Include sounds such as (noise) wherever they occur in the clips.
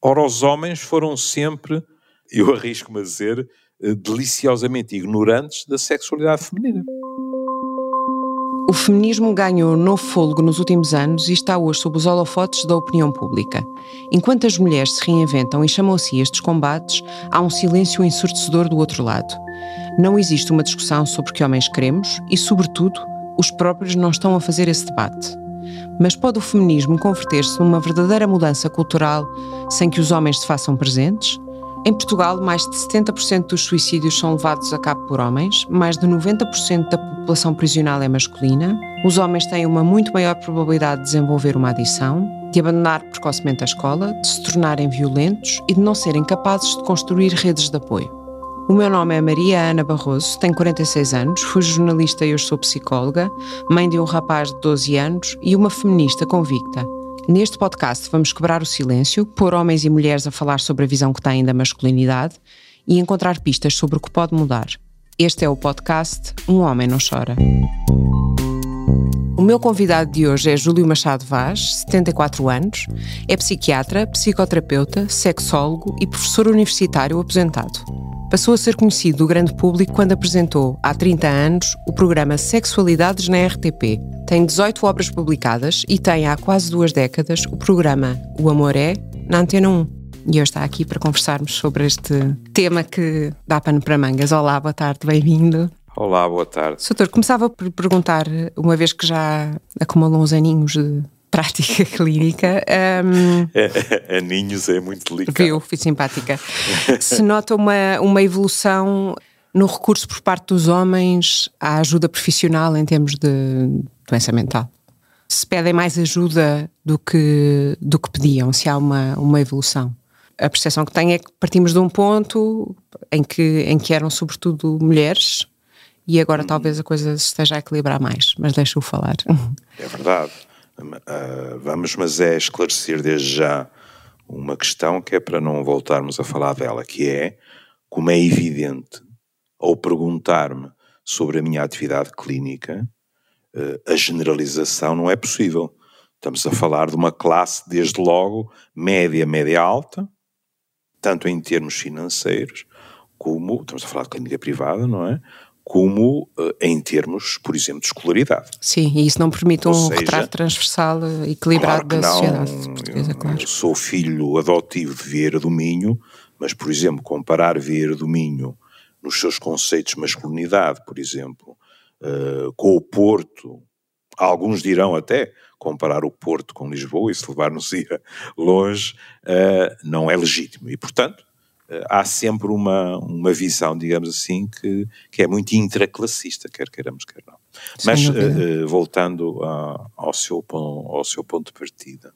Ora, os homens foram sempre, eu arrisco-me a dizer, eh, deliciosamente ignorantes da sexualidade feminina. O feminismo ganhou novo fôlego nos últimos anos e está hoje sob os holofotes da opinião pública. Enquanto as mulheres se reinventam e chamam a si estes combates, há um silêncio ensurdecedor do outro lado. Não existe uma discussão sobre que homens queremos e, sobretudo, os próprios não estão a fazer esse debate. Mas pode o feminismo converter-se numa verdadeira mudança cultural sem que os homens se façam presentes? Em Portugal, mais de 70% dos suicídios são levados a cabo por homens, mais de 90% da população prisional é masculina, os homens têm uma muito maior probabilidade de desenvolver uma adição, de abandonar precocemente a escola, de se tornarem violentos e de não serem capazes de construir redes de apoio. O meu nome é Maria Ana Barroso, tenho 46 anos, fui jornalista e hoje sou psicóloga, mãe de um rapaz de 12 anos e uma feminista convicta. Neste podcast vamos quebrar o silêncio, pôr homens e mulheres a falar sobre a visão que têm da masculinidade e encontrar pistas sobre o que pode mudar. Este é o podcast Um Homem Não Chora. O meu convidado de hoje é Júlio Machado Vaz, 74 anos, é psiquiatra, psicoterapeuta, sexólogo e professor universitário aposentado. Passou a ser conhecido do grande público quando apresentou, há 30 anos, o programa Sexualidades na RTP. Tem 18 obras publicadas e tem, há quase duas décadas, o programa O Amor É, na Antena 1. E hoje está aqui para conversarmos sobre este tema que dá pano para mangas. Olá, boa tarde, bem-vindo. Olá, boa tarde. Soutor, começava por perguntar, uma vez que já acumulou uns aninhos de prática (laughs) clínica. Um, é, aninhos é muito delicado. Viu, fui simpática. Se nota uma, uma evolução no recurso por parte dos homens à ajuda profissional em termos de doença mental? Se pedem mais ajuda do que, do que pediam, se há uma, uma evolução? A percepção que tenho é que partimos de um ponto em que, em que eram sobretudo mulheres e agora hum. talvez a coisa se esteja a equilibrar mais, mas deixa-o falar. É verdade. Uh, vamos, mas é esclarecer desde já uma questão que é para não voltarmos a falar dela, que é, como é evidente, ao perguntar-me sobre a minha atividade clínica, uh, a generalização não é possível. Estamos a falar de uma classe, desde logo, média, média alta, tanto em termos financeiros, como, estamos a falar de clínica privada, não é? Como uh, em termos, por exemplo, de escolaridade. Sim, e isso não permite um seja, retrato transversal eh, equilibrado claro da não, sociedade portuguesa, claro. Sou filho adotivo de Vieira do Minho, mas, por exemplo, comparar Vieira do Minho nos seus conceitos de masculinidade, por exemplo, uh, com o Porto, alguns dirão até comparar o Porto com Lisboa, e se levar-nos longe, uh, não é legítimo. E, portanto, eh, há sempre uma, uma visão, digamos assim, que, que é muito intraclassista, quer queiramos, quer não. Mas uh, voltando a, ao, seu, ao seu ponto de partida,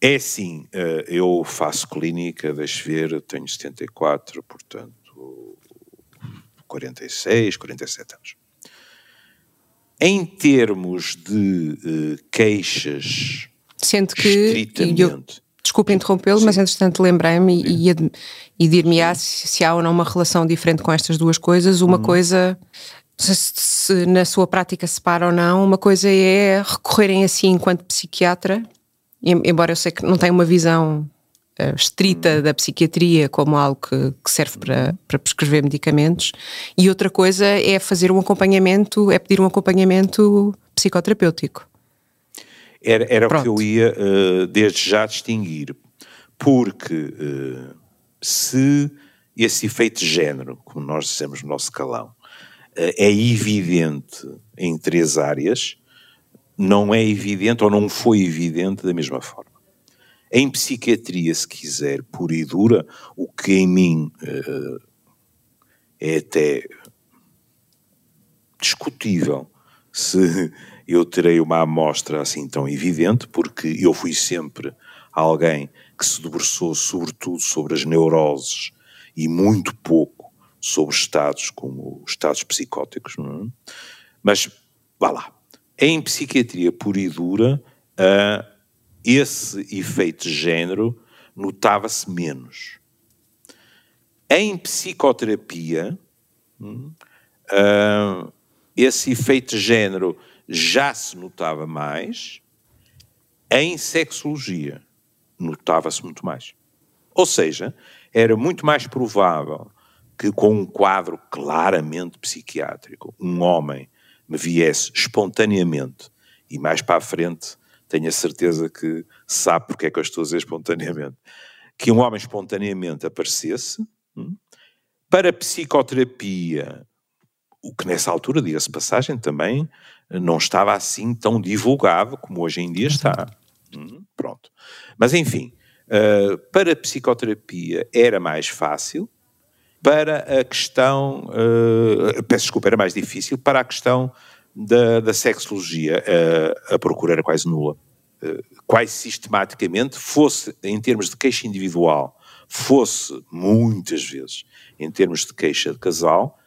é assim, uh, eu faço clínica, deixe ver, tenho 74, portanto, 46, 47 anos. Em termos de queixas, Sente que estritamente desculpe interrompê-lo, mas entretanto lembrei-me e, e, e dir-me-á se, se, há ou não uma relação diferente com estas duas coisas. Uma uhum. coisa, se, se, na sua prática se para ou não, uma coisa é recorrerem assim enquanto psiquiatra, embora eu sei que não tenha uma visão uh, estrita uhum. da psiquiatria como algo que, que serve para, para prescrever medicamentos, e outra coisa é fazer um acompanhamento, é pedir um acompanhamento psicoterapêutico. Era, era o que eu ia uh, desde já distinguir, porque uh, se esse efeito de género, como nós dissemos no nosso calão, uh, é evidente em três áreas, não é evidente ou não foi evidente da mesma forma. Em psiquiatria, se quiser, pura e dura, o que em mim é até discutível se eu terei uma amostra assim tão evidente, porque eu fui sempre alguém que se debruçou sobretudo sobre as neuroses e muito pouco sobre estados como estados psicóticos. É? Mas, vá lá, em psiquiatria pura e dura, uh, esse efeito de género notava-se menos. Em psicoterapia, uh, esse efeito de género já se notava mais. Em sexologia, notava-se muito mais. Ou seja, era muito mais provável que com um quadro claramente psiquiátrico, um homem me viesse espontaneamente e mais para a frente tenho a certeza que sabe porque é que eu estou a dizer espontaneamente, que um homem espontaneamente aparecesse hum, para psicoterapia, o que nessa altura, diga-se passagem, também não estava assim tão divulgado como hoje em dia está. Hum, pronto. Mas enfim, uh, para psicoterapia era mais fácil, para a questão, uh, peço desculpa, era mais difícil, para a questão da, da sexologia, uh, a procura era quase nula. Quase sistematicamente, fosse em termos de queixa individual, fosse muitas vezes em termos de queixa de casal,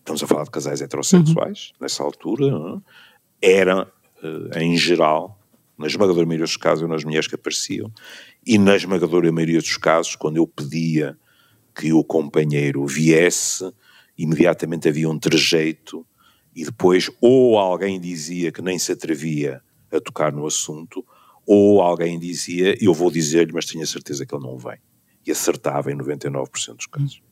estamos a falar de casais heterossexuais, uhum. nessa altura, não? era, uh, em geral, na esmagadora maioria dos casos, nas mulheres que apareciam, e na esmagadora maioria dos casos, quando eu pedia que o companheiro viesse, imediatamente havia um trejeito e depois ou alguém dizia que nem se atrevia a tocar no assunto, ou alguém dizia, eu vou dizer-lhe, mas tenho a certeza que ele não vem. E acertava em 99% dos casos.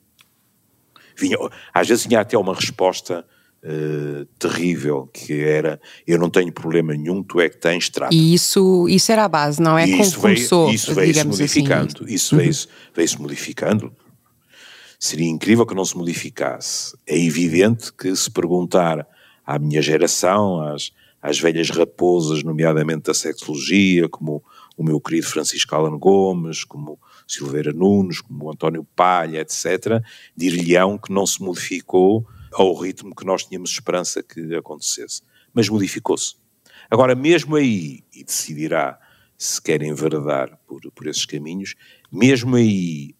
Vinha, às vezes tinha até uma resposta uh, terrível, que era, eu não tenho problema nenhum, tu é que tens, trata. E isso, isso era a base, não é? E isso veio, isso veio-se assim. modificando, assim. isso veio-se uhum. veio modificando, Seria incrível que não se modificasse. É evidente que se perguntar à minha geração, às, às velhas raposas, nomeadamente da sexologia, como o meu querido Francisco Alan Gomes, como Silveira Nunes, como António Palha, etc., dir-lhe-ão que não se modificou ao ritmo que nós tínhamos esperança que acontecesse. Mas modificou-se. Agora, mesmo aí, e decidirá se querem enveredar por, por esses caminhos, mesmo aí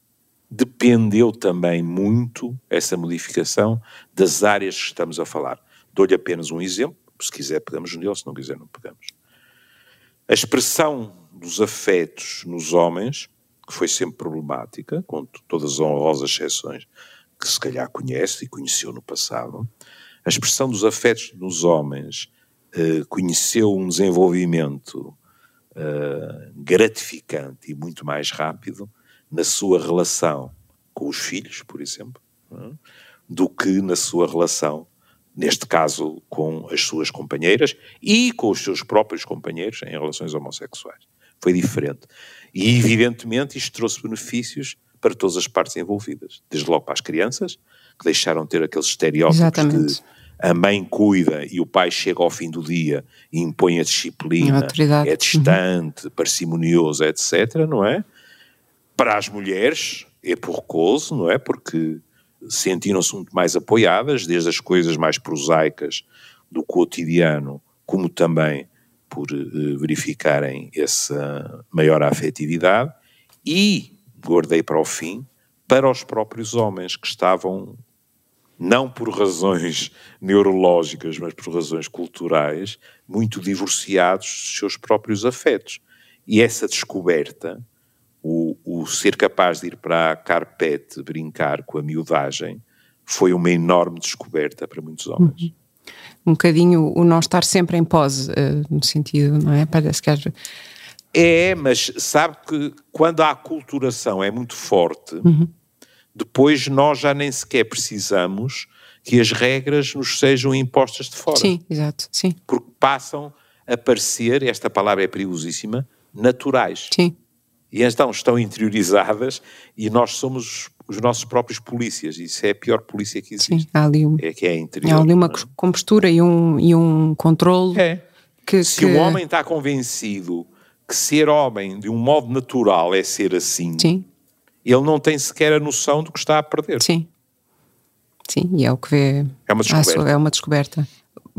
dependeu também muito, essa modificação, das áreas que estamos a falar. Dou-lhe apenas um exemplo, se quiser pegamos nele, se não quiser não pegamos. A expressão dos afetos nos homens, que foi sempre problemática, com todas as honrosas exceções que se calhar conhece e conheceu no passado, a expressão dos afetos nos homens eh, conheceu um desenvolvimento eh, gratificante e muito mais rápido na sua relação com os filhos, por exemplo, é? do que na sua relação, neste caso, com as suas companheiras e com os seus próprios companheiros em relações homossexuais. Foi diferente. E, evidentemente, isto trouxe benefícios para todas as partes envolvidas. Desde logo para as crianças, que deixaram de ter aqueles estereótipos Exatamente. de a mãe cuida e o pai chega ao fim do dia e impõe a disciplina, a é distante, uhum. parcimonioso, etc., não é? Para as mulheres é porcoso, não é? Porque sentiram-se muito mais apoiadas, desde as coisas mais prosaicas do cotidiano, como também por uh, verificarem essa maior afetividade, e, guardei para o fim, para os próprios homens que estavam, não por razões (laughs) neurológicas, mas por razões culturais, muito divorciados dos seus próprios afetos. E essa descoberta o, o ser capaz de ir para a carpete brincar com a miudagem foi uma enorme descoberta para muitos homens. Uhum. Um bocadinho o não estar sempre em pose, uh, no sentido, não é? Parece que É, mas sabe que quando a aculturação é muito forte, uhum. depois nós já nem sequer precisamos que as regras nos sejam impostas de fora. Sim, exato, sim. Porque passam a parecer, esta palavra é perigosíssima, naturais. Sim e então estão interiorizadas e nós somos os nossos próprios polícias. Isso é a pior polícia que existe. Sim, há ali, um, é que é interior. Há ali uma é? compostura e um, e um controle. É. Que, Se que... o homem está convencido que ser homem de um modo natural é ser assim, Sim. ele não tem sequer a noção do que está a perder. Sim. Sim, e é o que vê. É uma descoberta. é uma descoberta.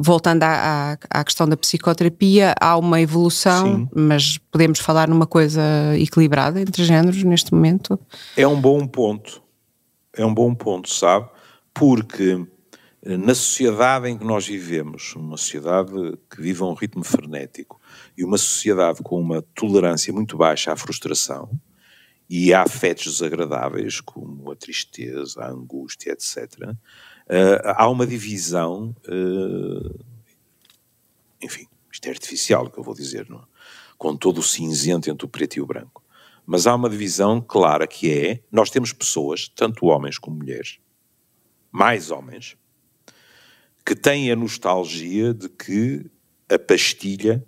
Voltando à, à, à, questão da psicoterapia, há uma evolução, Sim. mas podemos falar numa coisa equilibrada entre géneros neste momento? É um bom ponto. É um bom ponto, sabe? Porque eh, na sociedade em que nós vivemos, uma sociedade que vive a um ritmo frenético e uma sociedade com uma tolerância muito baixa à frustração e a afetos desagradáveis, como a tristeza, a angústia, etc., uh, há uma divisão, uh, enfim, isto é artificial o que eu vou dizer, não? É? com todo o cinzento entre o preto e o branco. Mas há uma divisão clara que é: nós temos pessoas, tanto homens como mulheres, mais homens, que têm a nostalgia de que a pastilha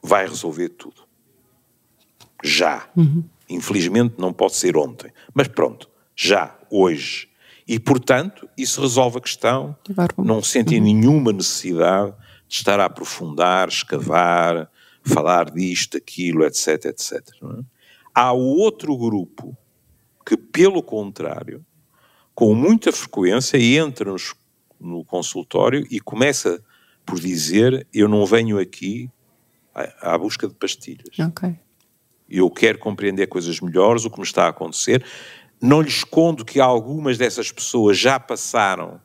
vai resolver tudo. Já. Uhum. Infelizmente não pode ser ontem. Mas pronto, já, hoje. E, portanto, isso resolve a questão. Não sentem uhum. nenhuma necessidade de estar a aprofundar, escavar, falar disto, aquilo, etc, etc. É? Há outro grupo que, pelo contrário, com muita frequência entra nos, no consultório e começa por dizer: Eu não venho aqui à, à busca de pastilhas. Ok. Eu quero compreender coisas melhores, o que me está a acontecer. Não lhe escondo que algumas dessas pessoas já passaram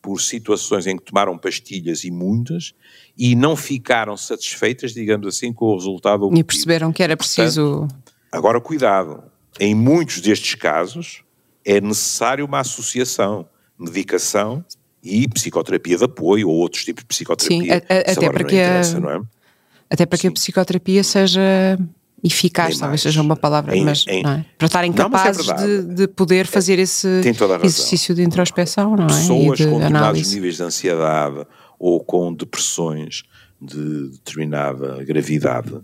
por situações em que tomaram pastilhas e muitas e não ficaram satisfeitas, digamos assim, com o resultado obtido. E perceberam que era preciso. Portanto, agora, cuidado. Em muitos destes casos é necessário uma associação, medicação e psicoterapia de apoio ou outros tipos de psicoterapia. Sim, a, a, até para que a, é? até para que a psicoterapia seja eficaz, talvez seja uma palavra, em, mas em, é? para estarem é capazes é de, de, poder fazer esse exercício de introspeção, não é? Pessoas de com determinados níveis de ansiedade ou com depressões de determinada gravidade,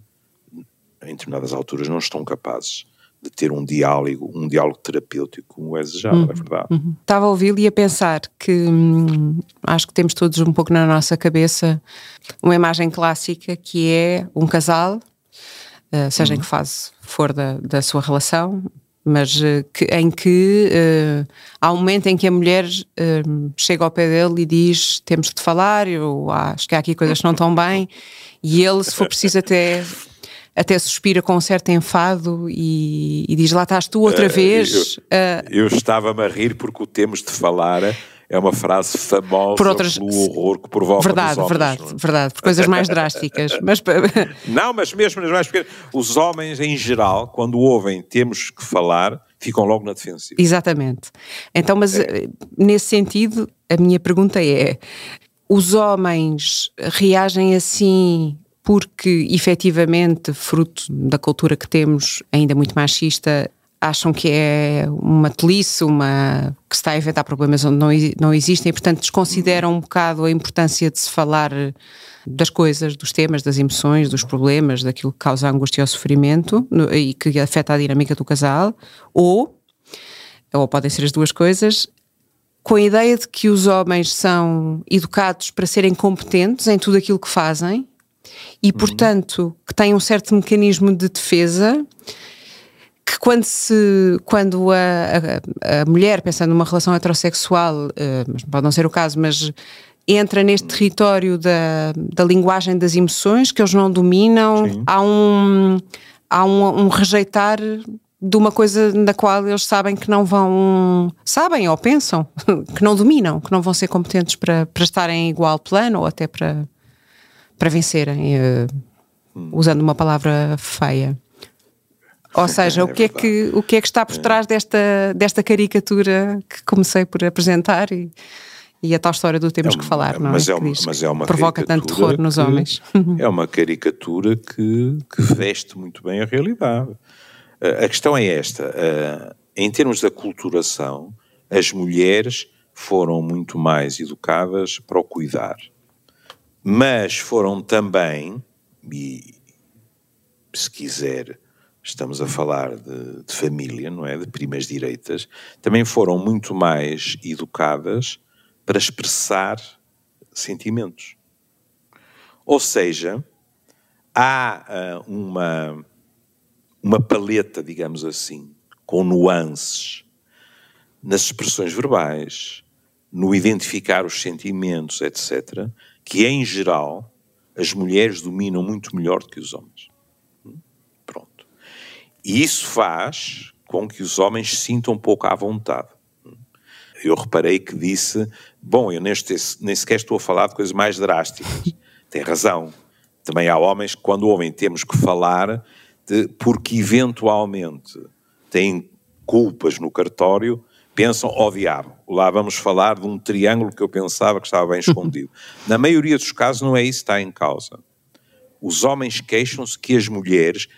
em determinadas alturas, não estão capazes de ter um diálogo, um diálogo terapêutico como é desejado, uhum, é verdade. Uhum. Estava a ouvi-lo e a pensar que hum, acho que temos todos um pouco na nossa cabeça uma imagem clássica que é um casal uh, seja uhum. em que fase for da, da sua relação, mas uh, que, em que uh, há um momento em que a mulher chega ao pé dele e diz temos de falar, eu acho que há aqui coisas que não estão bem, e ele, se for preciso, até até suspira com um certo enfado e, e diz lá estás tu outra vez. Eu, eu estava-me a rir porque o temos de falar é uma frase famosa por outras, pelo horror que provoca Verdade, homens, verdade, é? verdade, por coisas mais drásticas. (laughs) Mas... (laughs) Não, mas mesmo nas mais pequenas, os homens em geral, quando ouvem temos que falar, ficam logo na defensiva. Exatamente. Então, mas é. Eh, nesse sentido, a minha pergunta é: os homens reagem assim porque efetivamente, fruto da cultura que temos, ainda muito machista, acham que é uma tolice, uma que se está a inventar problemas onde não, não existem e, portanto, desconsideram um bocado a importância de se falar das coisas, dos temas, das emoções, dos problemas, daquilo que causa angústia ou sofrimento no, e que afeta a dinâmica do casal, ou, ou podem ser as duas coisas, com a ideia de que os homens são educados para serem competentes em tudo aquilo que fazem e, uhum. portanto, que têm um certo mecanismo de defesa que quando se quando a, a, a mulher pensando numa relação heterossexual, uh, mas pode não ser o caso, mas entra neste território da, da linguagem das emoções que eles não dominam, Sim. há um há um, um rejeitar de uma coisa na qual eles sabem que não vão, sabem ou pensam (laughs) que não dominam, que não vão ser competentes para, para estarem em igual plano ou até para, para vencerem, uh, usando uma palavra feia. Ou seja, é o, que é que, o que é que está por é. trás desta, desta caricatura que comecei por apresentar e, e a tal história do temos é uma, que falar, não mas é? é uma, mas é uma provoca tanto terror nos que, homens. É uma caricatura que, que veste muito bem a realidade. A questão é esta: em termos da culturação, as mulheres foram muito mais educadas para o cuidar, mas foram também, e se quiser estamos a falar de, de, família, não é? De primas direitas, também foram muito mais educadas para expressar sentimentos. Ou seja, há uh, uma, uma paleta, digamos assim, com nuances nas expressões verbais, no identificar os sentimentos, etc., que, em geral, as mulheres dominam muito melhor do que os homens. E isso faz com que os homens sintam um pouco à vontade. Eu reparei que disse, bom, eu neste, nem sequer estou a falar de coisas mais drásticas. (laughs) Tem razão. Também há homens que, quando ouvem temos que falar, de, porque eventualmente têm culpas no cartório, pensam, ó oh, diabo, lá vamos falar de um triângulo que eu pensava que estava bem escondido. (laughs) Na maioria dos casos não é isso que está em causa. Os homens queixam-se que as mulheres,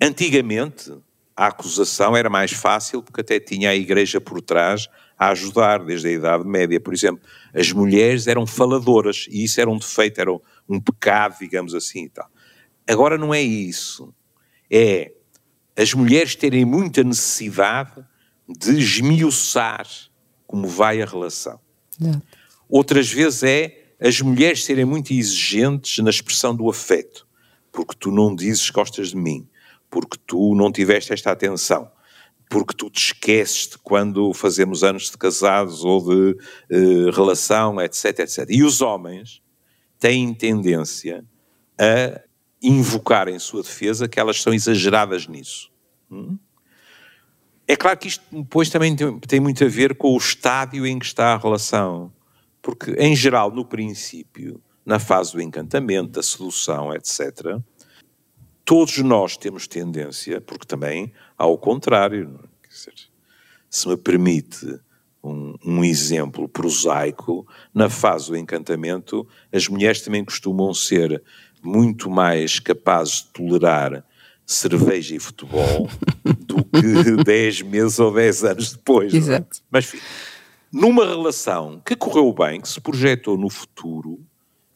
antigamente, a acusação era mais fácil porque até tinha a igreja por trás a ajudar, desde a Idade Média. Por exemplo, as mulheres eram faladoras e isso era um defeito, era um pecado, digamos assim e tal. Agora não é isso. É as mulheres terem muita necessidade de esmiuçar como vai a relação. Outras vezes é as mulheres serem muito exigentes na expressão do afeto, porque tu não dizes que gostas de mim, porque tu não tiveste esta atenção, porque tu te esqueces de quando fazemos anos de casados ou de uh, relação, etc, etc. E os homens têm tendência a invocar em sua defesa que elas são exageradas nisso. Hum? É claro que isto depois também tem, tem muito a ver com o estádio em que está a relação. Porque, em geral, no princípio, na fase do encantamento, da sedução, etc., todos nós temos tendência, porque também ao contrário, é? dizer, se me permite um, um, exemplo prosaico, na fase do encantamento, as mulheres também costumam ser muito mais capazes de tolerar cerveja e futebol (laughs) do que 10 meses ou 10 anos depois. É? Exato. É? Mas, enfim, numa relação que correu bem, que se projetou no futuro,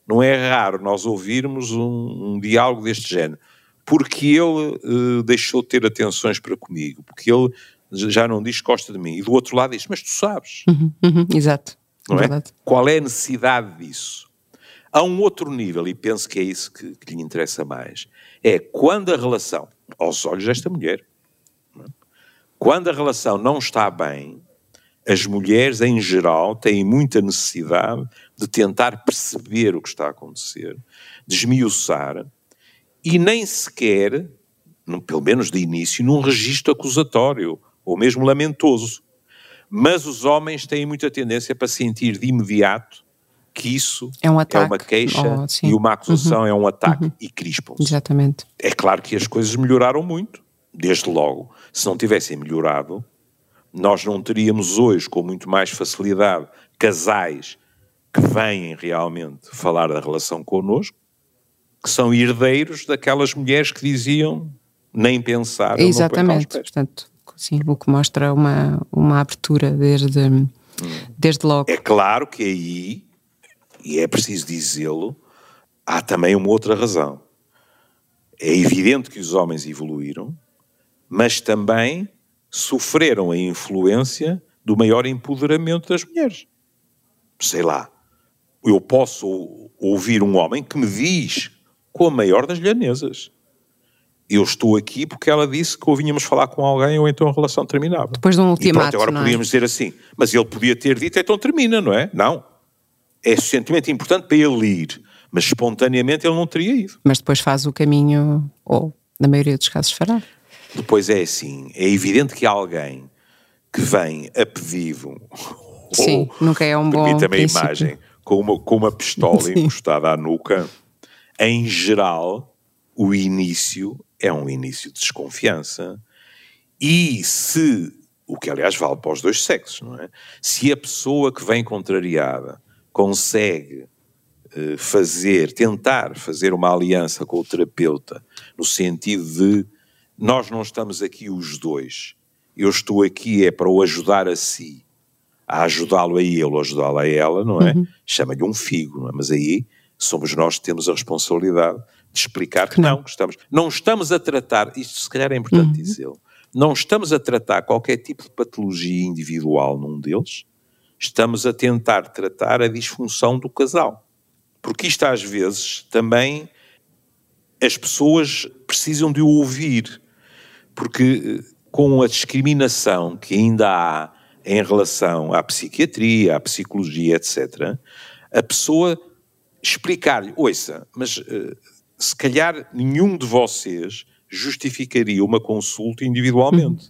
não é raro nós ouvirmos um, um diálogo deste género. Porque ele uh, deixou de ter atenções para comigo, porque ele já não diz que gosta de mim. E do outro lado diz, mas tu sabes. Uhum, uhum, exato. Não é? Qual é a necessidade disso? Há um outro nível, e penso que é isso que, que lhe interessa mais, é quando a relação, aos olhos desta mulher, é? quando a relação não está bem, as mulheres, em geral, têm muita necessidade de tentar perceber o que está a acontecer, desmiuçar, e nem sequer, pelo menos de início, num registro acusatório, ou mesmo lamentoso. Mas os homens têm muita tendência para sentir de imediato que isso é, um ataque, é uma queixa oh, e uma acusação uhum. é um ataque uhum. e crispam-se. Exatamente. É claro que as coisas melhoraram muito, desde logo. Se não tivessem melhorado, nós não teríamos hoje, com muito mais facilidade, casais que vêm realmente falar da relação connosco, que são herdeiros daquelas mulheres que diziam nem pensar. Exatamente, portanto, sim, o que mostra uma, uma abertura desde, hum. desde logo. É claro que aí e é preciso dizê-lo, há também uma outra razão. É evidente que os homens evoluíram, mas também sofreram a influência do maior empoderamento das mulheres. Sei lá, eu posso ouvir um homem que me diz com a maior das lhanesas. Eu estou aqui porque ela disse que ouvíamos falar com alguém ou então a relação terminava. Depois de um ultimato, e pronto, agora é? podíamos dizer assim, mas ele podia ter dito então termina, não é? Não é suficientemente importante para ele ir, mas espontaneamente ele não teria ido. Mas depois faz o caminho, ou na maioria dos casos fará. Depois é assim, é evidente que alguém que vem a pedido, Sim, ou, nunca é um bom permita-me a imagem, com uma, com uma pistola (laughs) Sim. encostada à nuca, em geral, o início é um início de desconfiança. E se, o que aliás vale para os dois sexos, não é? Se a pessoa que vem contrariada consegue eh, fazer, tentar fazer uma aliança com o terapeuta, no sentido de nós não estamos aqui os dois, eu estou aqui é para o ajudar a si, a ajudá-lo a ele ou ajudá-la a ela, não é? Uhum. Chama-lhe um figo, não é? Mas aí somos nós que temos a responsabilidade de explicar que não, que estamos, não estamos a tratar, isto se calhar é importante uhum. dizê-lo, não estamos a tratar qualquer tipo de patologia individual num deles, estamos a tentar tratar a disfunção do casal. Porque isto às vezes também as pessoas precisam de o ouvir, porque eh, com a discriminação que ainda há em relação à psiquiatria, à psicologia, etc., a pessoa explicar-lhe, ouça, mas uh, se calhar nenhum de vocês justificaria uma consulta individualmente.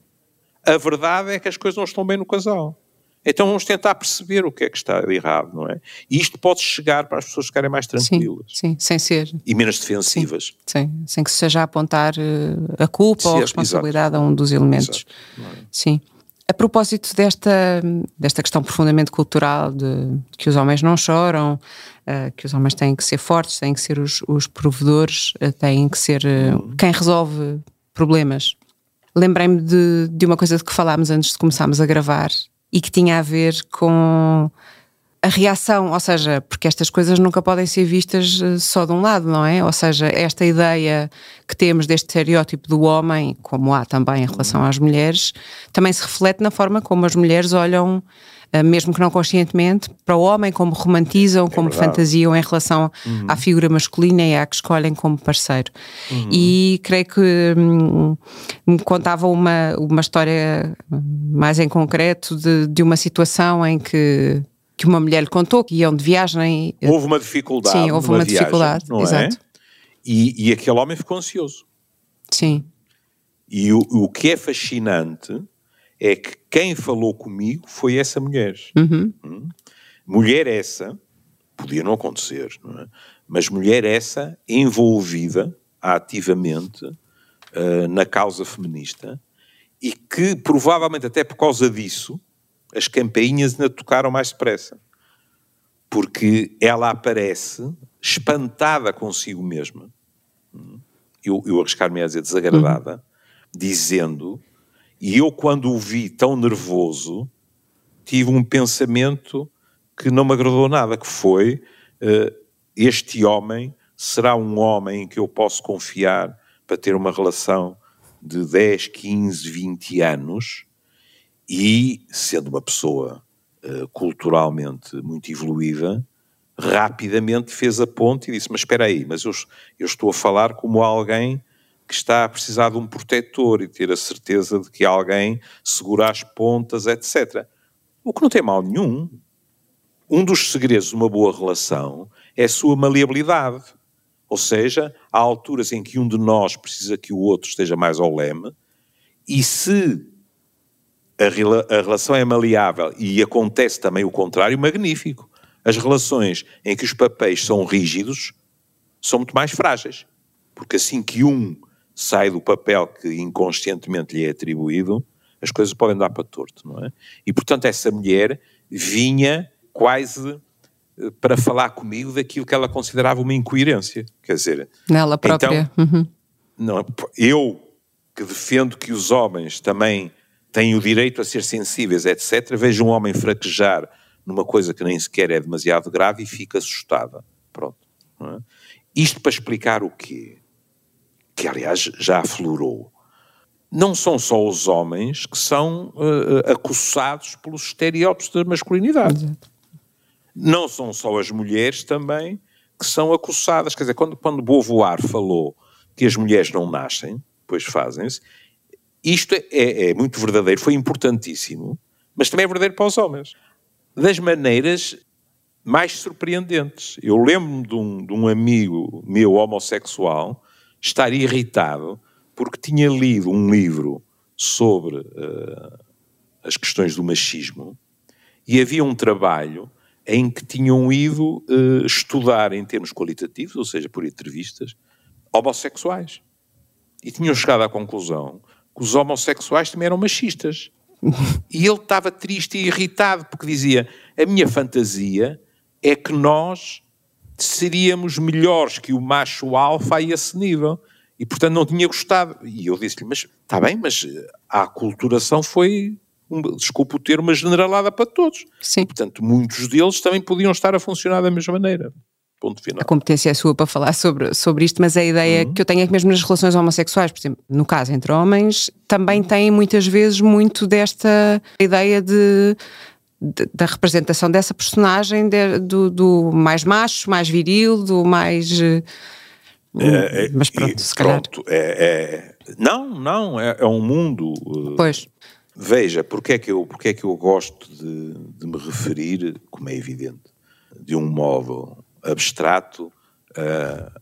Uhum. A verdade é que as coisas não estão bem no casal. Então vamos tentar perceber o que é que está errado, não é? E isto pode chegar para as pessoas ficarem mais tranquilas. Sim, sim sem ser. E menos defensivas. Sim, sim sem que se seja a apontar uh, a culpa sim, ou a responsabilidade exato. a um dos elementos. Exato. É? Sim. Propósito desta, desta questão profundamente cultural de, que os homens não choram, uh, que os homens têm que ser fortes, têm que ser os, os provedores, uh, têm que ser uh, quem resolve problemas. Lembrei-me de, de uma coisa de que falámos antes de começarmos a gravar e que tinha a ver com a reação, ou seja, porque estas coisas nunca podem ser vistas eh, só de um lado, não é? Ou seja, esta ideia que temos deste estereótipo do homem, como há também em relação às mulheres, também se reflete na forma como as mulheres olham, eh, mesmo que não conscientemente, para o homem, como romantizam, é como verdade. fantasiam em relação uhum. à figura masculina e à que escolhem como parceiro. Uhum. E creio que hum, me contava uma, uma história mais em concreto de, de uma situação em que que uma mulher lhe contou que iam de viagem. Houve uma dificuldade. Sim, houve uma viagem, dificuldade, não é? exato. É? E, e aquele homem ficou ansioso. Sim. E o, o que é fascinante é que quem falou comigo foi essa mulher. Uhum. Hum? Mulher essa, podia não acontecer, não é? mas mulher essa envolvida ativamente uh, na causa feminista e que provavelmente até por causa disso as campainhas ainda tocaram mais depressa. Porque ela aparece espantada consigo mesma. Eu, eu arriscar-me a dizer desagradada, dizendo, e eu quando o vi tão nervoso, tive um pensamento que não me agradou nada, que foi, uh, este homem será um homem em que eu posso confiar para ter uma relação de 10, 15, 20 anos, e, sendo uma pessoa uh, culturalmente muito evoluída, rapidamente fez a ponte e disse: Mas espera aí, mas eu, eu estou a falar como alguém que está a precisar de um protetor e ter a certeza de que alguém segura as pontas, etc. O que não tem mal nenhum. Um dos segredos de uma boa relação é a sua maleabilidade. Ou seja, há alturas em que um de nós precisa que o outro esteja mais ao leme, e se a, a relação é maleável e acontece também o contrário, magnífico. As relações em que os papéis são rígidos são muito mais frágeis. Porque assim que um sai do papel que inconscientemente lhe é atribuído, as coisas podem dar para torto, não é? E portanto essa mulher vinha quase eh, para falar comigo daquilo que ela considerava uma incoerência. Quer dizer, nela própria. Então, uhum. não, eu que defendo que os homens também têm o direito a ser sensíveis, etc. Vejo um homem fraquejar numa coisa que nem sequer é demasiado grave e fica assustada. Pronto. É? Isto para explicar o quê? Que, aliás, já aflorou. Não são só os homens que são uh, acossados pelos estereótipos da masculinidade. Exato. Não são só as mulheres também que são acossadas. Quer dizer, quando, quando Beauvoir falou que as mulheres não nascem, pois fazem-se, isto é, é, é muito verdadeiro, foi importantíssimo, mas também é verdadeiro para os homens. Das maneiras mais surpreendentes. Eu lembro-me de um, de um amigo meu homossexual estar irritado porque tinha lido um livro sobre uh, as questões do machismo e havia um trabalho em que tinham ido uh, estudar em termos qualitativos, ou seja, por entrevistas, homossexuais. E tinham chegado à conclusão que os homossexuais também eram machistas. (laughs) e ele estava triste e irritado porque dizia: A minha fantasia é que nós seríamos melhores que o macho alfa a esse nível. E portanto não tinha gostado. E eu disse-lhe: Mas está bem, mas a aculturação foi, desculpa o termo, uma generalada para todos. Sim. Portanto, muitos deles também podiam estar a funcionar da mesma maneira. Ponto final. A competência é sua para falar sobre, sobre isto, mas a ideia uhum. que eu tenho é que mesmo nas relações homossexuais, por exemplo, no caso entre homens, também têm muitas vezes muito desta ideia de da representação dessa personagem de, do, do, mais macho, mais viril, do mais. Eh, é, é, mas pronto, se calhar. Pronto, é, é, não, não, é, é um mundo. Eh, pois. Veja, porque é que eu, porque é que eu gosto de, de me referir, como é evidente, de um modo abstrato uh,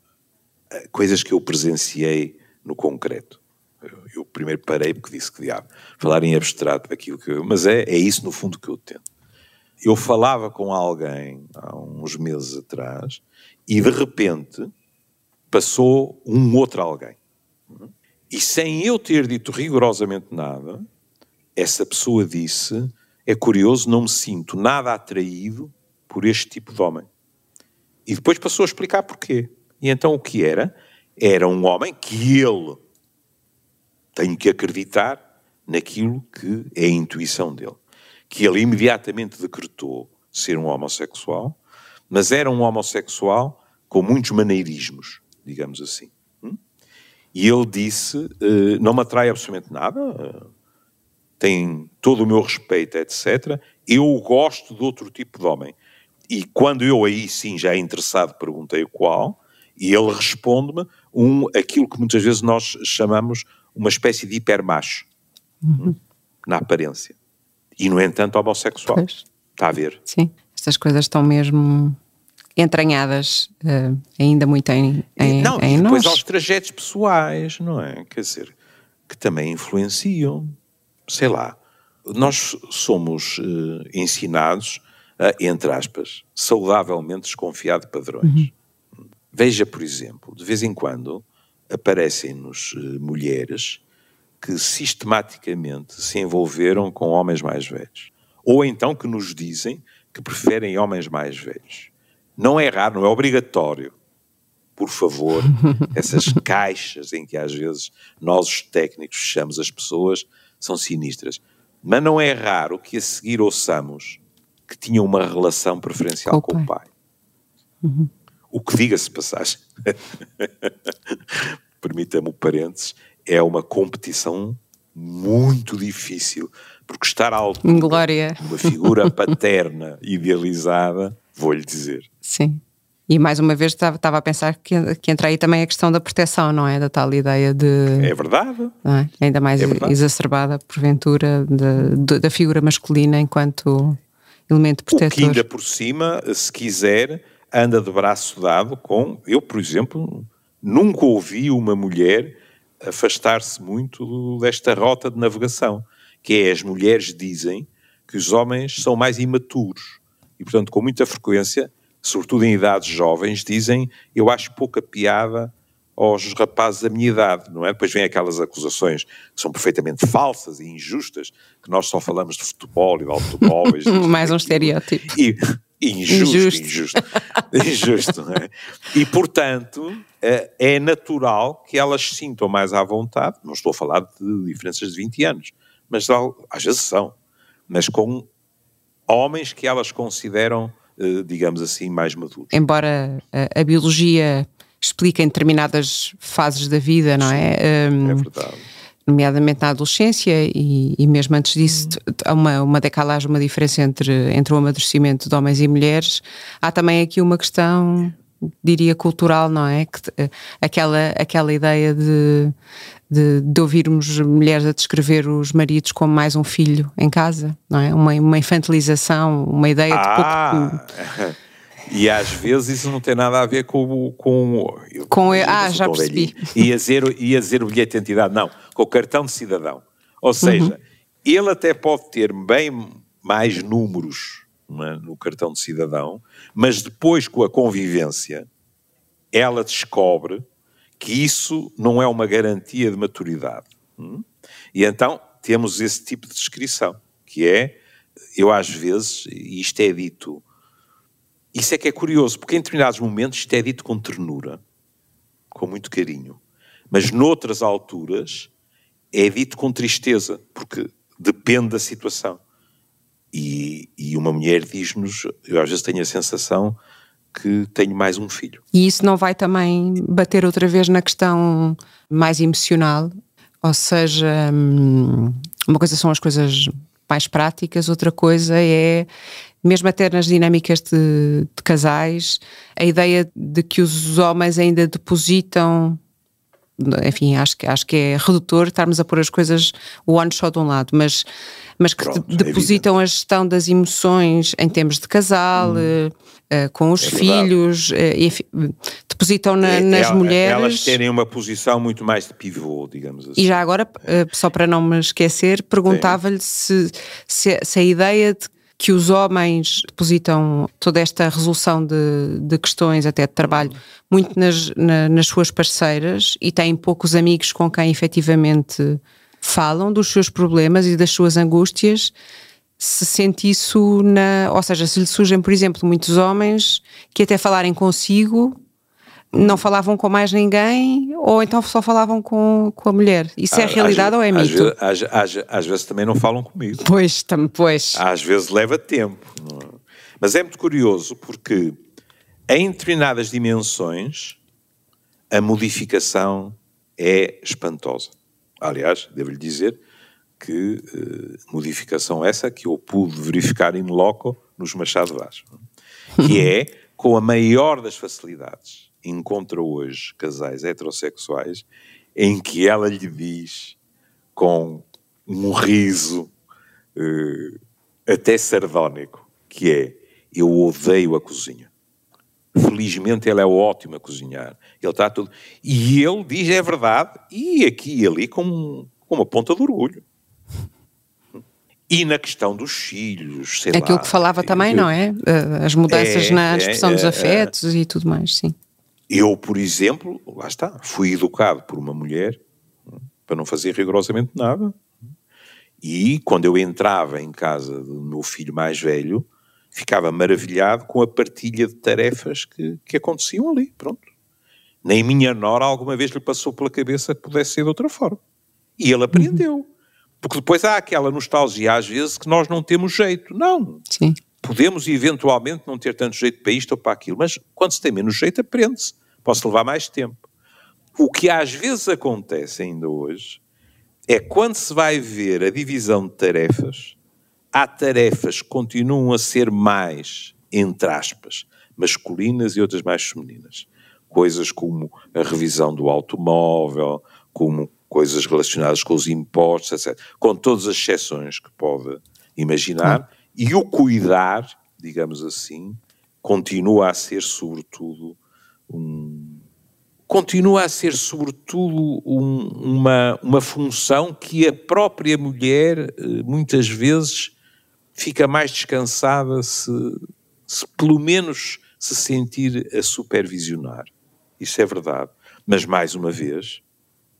coisas que eu presenciei no concreto. Eu, eu, primeiro parei porque disse que diabo, falar em abstrato daquilo que eu, mas é, é isso no fundo que eu tento. Eu falava com alguém há uns meses atrás e de repente passou um outro alguém. E sem eu ter dito rigorosamente nada, essa pessoa disse: É curioso, não me sinto nada atraído por este tipo de homem. E depois passou a explicar porquê. E então o que era? Era um homem que ele tem que acreditar naquilo que é a intuição dele. Que ele imediatamente decretou ser um homossexual, mas era um homossexual com muitos maneirismos, digamos assim. Hum? E ele disse: uh, Não me atrai absolutamente nada, uh, tem todo o meu respeito, etc. Eu gosto de outro tipo de homem. E quando eu aí sim, já interessado, perguntei o qual, e ele responde-me um, aquilo que muitas vezes nós chamamos uma espécie de hipermacho, uhum. na aparência. E, no entanto, homossexual. Pois. Está a ver? Sim, estas coisas estão mesmo entranhadas uh, ainda muito em, em, não, em e depois nós. aos trajetos pessoais, não é? Quer dizer, que também influenciam. Sei lá, nós somos uh, ensinados entre aspas, saudavelmente desconfiar de padrões. Uhum. Veja, por exemplo, de vez em quando aparecem-nos uh, mulheres que sistematicamente se envolveram com homens mais velhos. Ou então que nos dizem que preferem homens mais velhos. Não é raro, não é obrigatório. Por favor, (laughs) essas caixas em que às vezes nós, os técnicos, fechamos as pessoas são sinistras. Mas não é raro que a seguir ouçamos que tinham uma relação preferencial com, com o pai. Uhum. O que diga-se passagem, (laughs) permita-me o parênteses, é uma competição muito difícil, porque estar à altura Glória. de uma figura (laughs) paterna idealizada, vou-lhe dizer. Sim. E mais uma vez estava, a pensar que, que entra aí também a questão da proteção, não é? Da tal ideia de. É verdade. É? Ainda mais é exacerbada, porventura, da figura masculina enquanto elemento protetor. O que ainda por cima, se quiser, anda de braço dado com. Eu, por exemplo, nunca ouvi uma mulher afastar-se muito desta rota de navegação, que é as mulheres dizem que os homens são mais imaturos e, portanto, com muita frequência, sobretudo em idades jovens, dizem eu acho pouca piada aos rapazes da minha idade, não é? Depois vem aquelas acusações que são perfeitamente falsas e injustas, que nós só falamos de futebol e de automóveis. (laughs) Mais um estereótipo. E, injusto, injusto, injusto, (laughs) injusto não é? E, portanto, é, é natural que elas se sintam mais à vontade, não estou a falar de diferenças de 20 anos, mas às vezes são, mas com homens que elas consideram, eh, digamos assim, mais maduros. Embora a, a biologia explica em determinadas fases da vida, não é? Um, é verdade. Nomeadamente na adolescência e, e mesmo antes disso, há uma, uma decalagem, uma diferença entre, entre o amadurecimento de homens e mulheres. Há também aqui uma questão, diria, cultural, não é? Que, eh, aquela, aquela ideia de, de, de, ouvirmos mulheres a descrever os maridos como mais um filho em casa, não é? Uma, uma infantilização, uma ideia ah. de pouco. (laughs) E às vezes isso não tem nada a ver com. Com, com ah, já percebi. Ia dizer, ia dizer o bilhete de identidade, não, com o cartão de cidadão. Ou seja, uhum. ele até pode ter bem mais números é, no cartão de cidadão, mas depois com a convivência, ela descobre que isso não é uma garantia de maturidade. Hum? E então temos esse tipo de descrição, que é, eu às vezes, e isto é dito isso é que é curioso, porque em determinados momentos isto é dito com ternura, com muito carinho, mas noutras alturas é dito com tristeza, porque depende da situação. E, e uma mulher diz-nos, eu às vezes tenho a sensação que tenho mais um filho. E isso não vai também bater outra vez na questão mais emocional? Ou seja, hum, uma coisa são as coisas mais práticas, outra coisa é mesmo até nas dinâmicas de, de, casais, a ideia de que os homens ainda depositam enfim, acho que, acho que é redutor estarmos a pôr as coisas one shot de um lado, mas, mas que Pronto, é depositam é a gestão das emoções em termos de casal, hum. uh, com os é filhos, uh, depositam na, é, nas mulheres. Elas terem uma posição muito mais de pivô, digamos assim. E já agora, uh, só para não me esquecer, perguntava-lhe se, se, se a ideia de que os homens depositam toda esta resolução de, de questões, até de trabalho, muito nas, na, nas suas parceiras e têm poucos amigos com quem efetivamente falam dos seus problemas e das suas angústias. Se sente isso na. Ou seja, se lhe surgem, por exemplo, muitos homens que até falarem consigo não falavam com mais ninguém ou então só falavam com, com a mulher? Isso é às, realidade às, ou é mito? Às, às, às, vezes também não falam comigo. Pois, tam, pois. Às vezes leva tempo. É? Mas é muito curioso porque em determinadas dimensões a modificação é espantosa. Aliás, devo-lhe dizer que uh, modificação essa que eu pude verificar in loco nos Machado Vaz, é? que (laughs) é com a maior das facilidades encontra hoje casais heterossexuais em que ela lhe diz com um riso uh, até sardónico, que é eu odeio a cozinha. Felizmente ele é ótimo a cozinhar. Ele está tudo. E ele diz é verdade, e aqui e ali com, com uma ponta de orgulho. E na questão dos filhos, sei Aquilo lá, que falava também, não é? Eh, as mudanças é, na expressão é, dos é, afetos é, e tudo mais, sim. Eu, por exemplo, lá está, fui educado por uma mulher para não fazer rigorosamente nada. E quando eu entrava em casa do meu filho mais velho, ficava maravilhado com a partilha de tarefas que, que aconteciam ali. Pronto. Nem minha nora alguma vez lhe passou pela cabeça que pudesse ser de outra forma. E ele aprendeu. Uhum. Porque depois há aquela nostalgia, às vezes, que nós não temos jeito. Não. Sim. Podemos eventualmente não ter tanto jeito para isto ou para aquilo, mas quando se tem menos jeito, aprende-se. Pode levar mais tempo. O que às vezes acontece ainda hoje é quando se vai ver a divisão de tarefas, há tarefas que continuam a ser mais, entre aspas, masculinas e outras mais femininas. Coisas como a revisão do automóvel, como coisas relacionadas com os impostos, etc. Com todas as exceções que pode imaginar. E o cuidar, digamos assim, continua a ser, sobretudo, um, continua a ser, sobretudo, um, uma, uma função que a própria mulher, eh, muitas vezes, fica mais descansada se, se pelo menos se sentir a supervisionar. Isso é verdade. Mas, mais uma vez,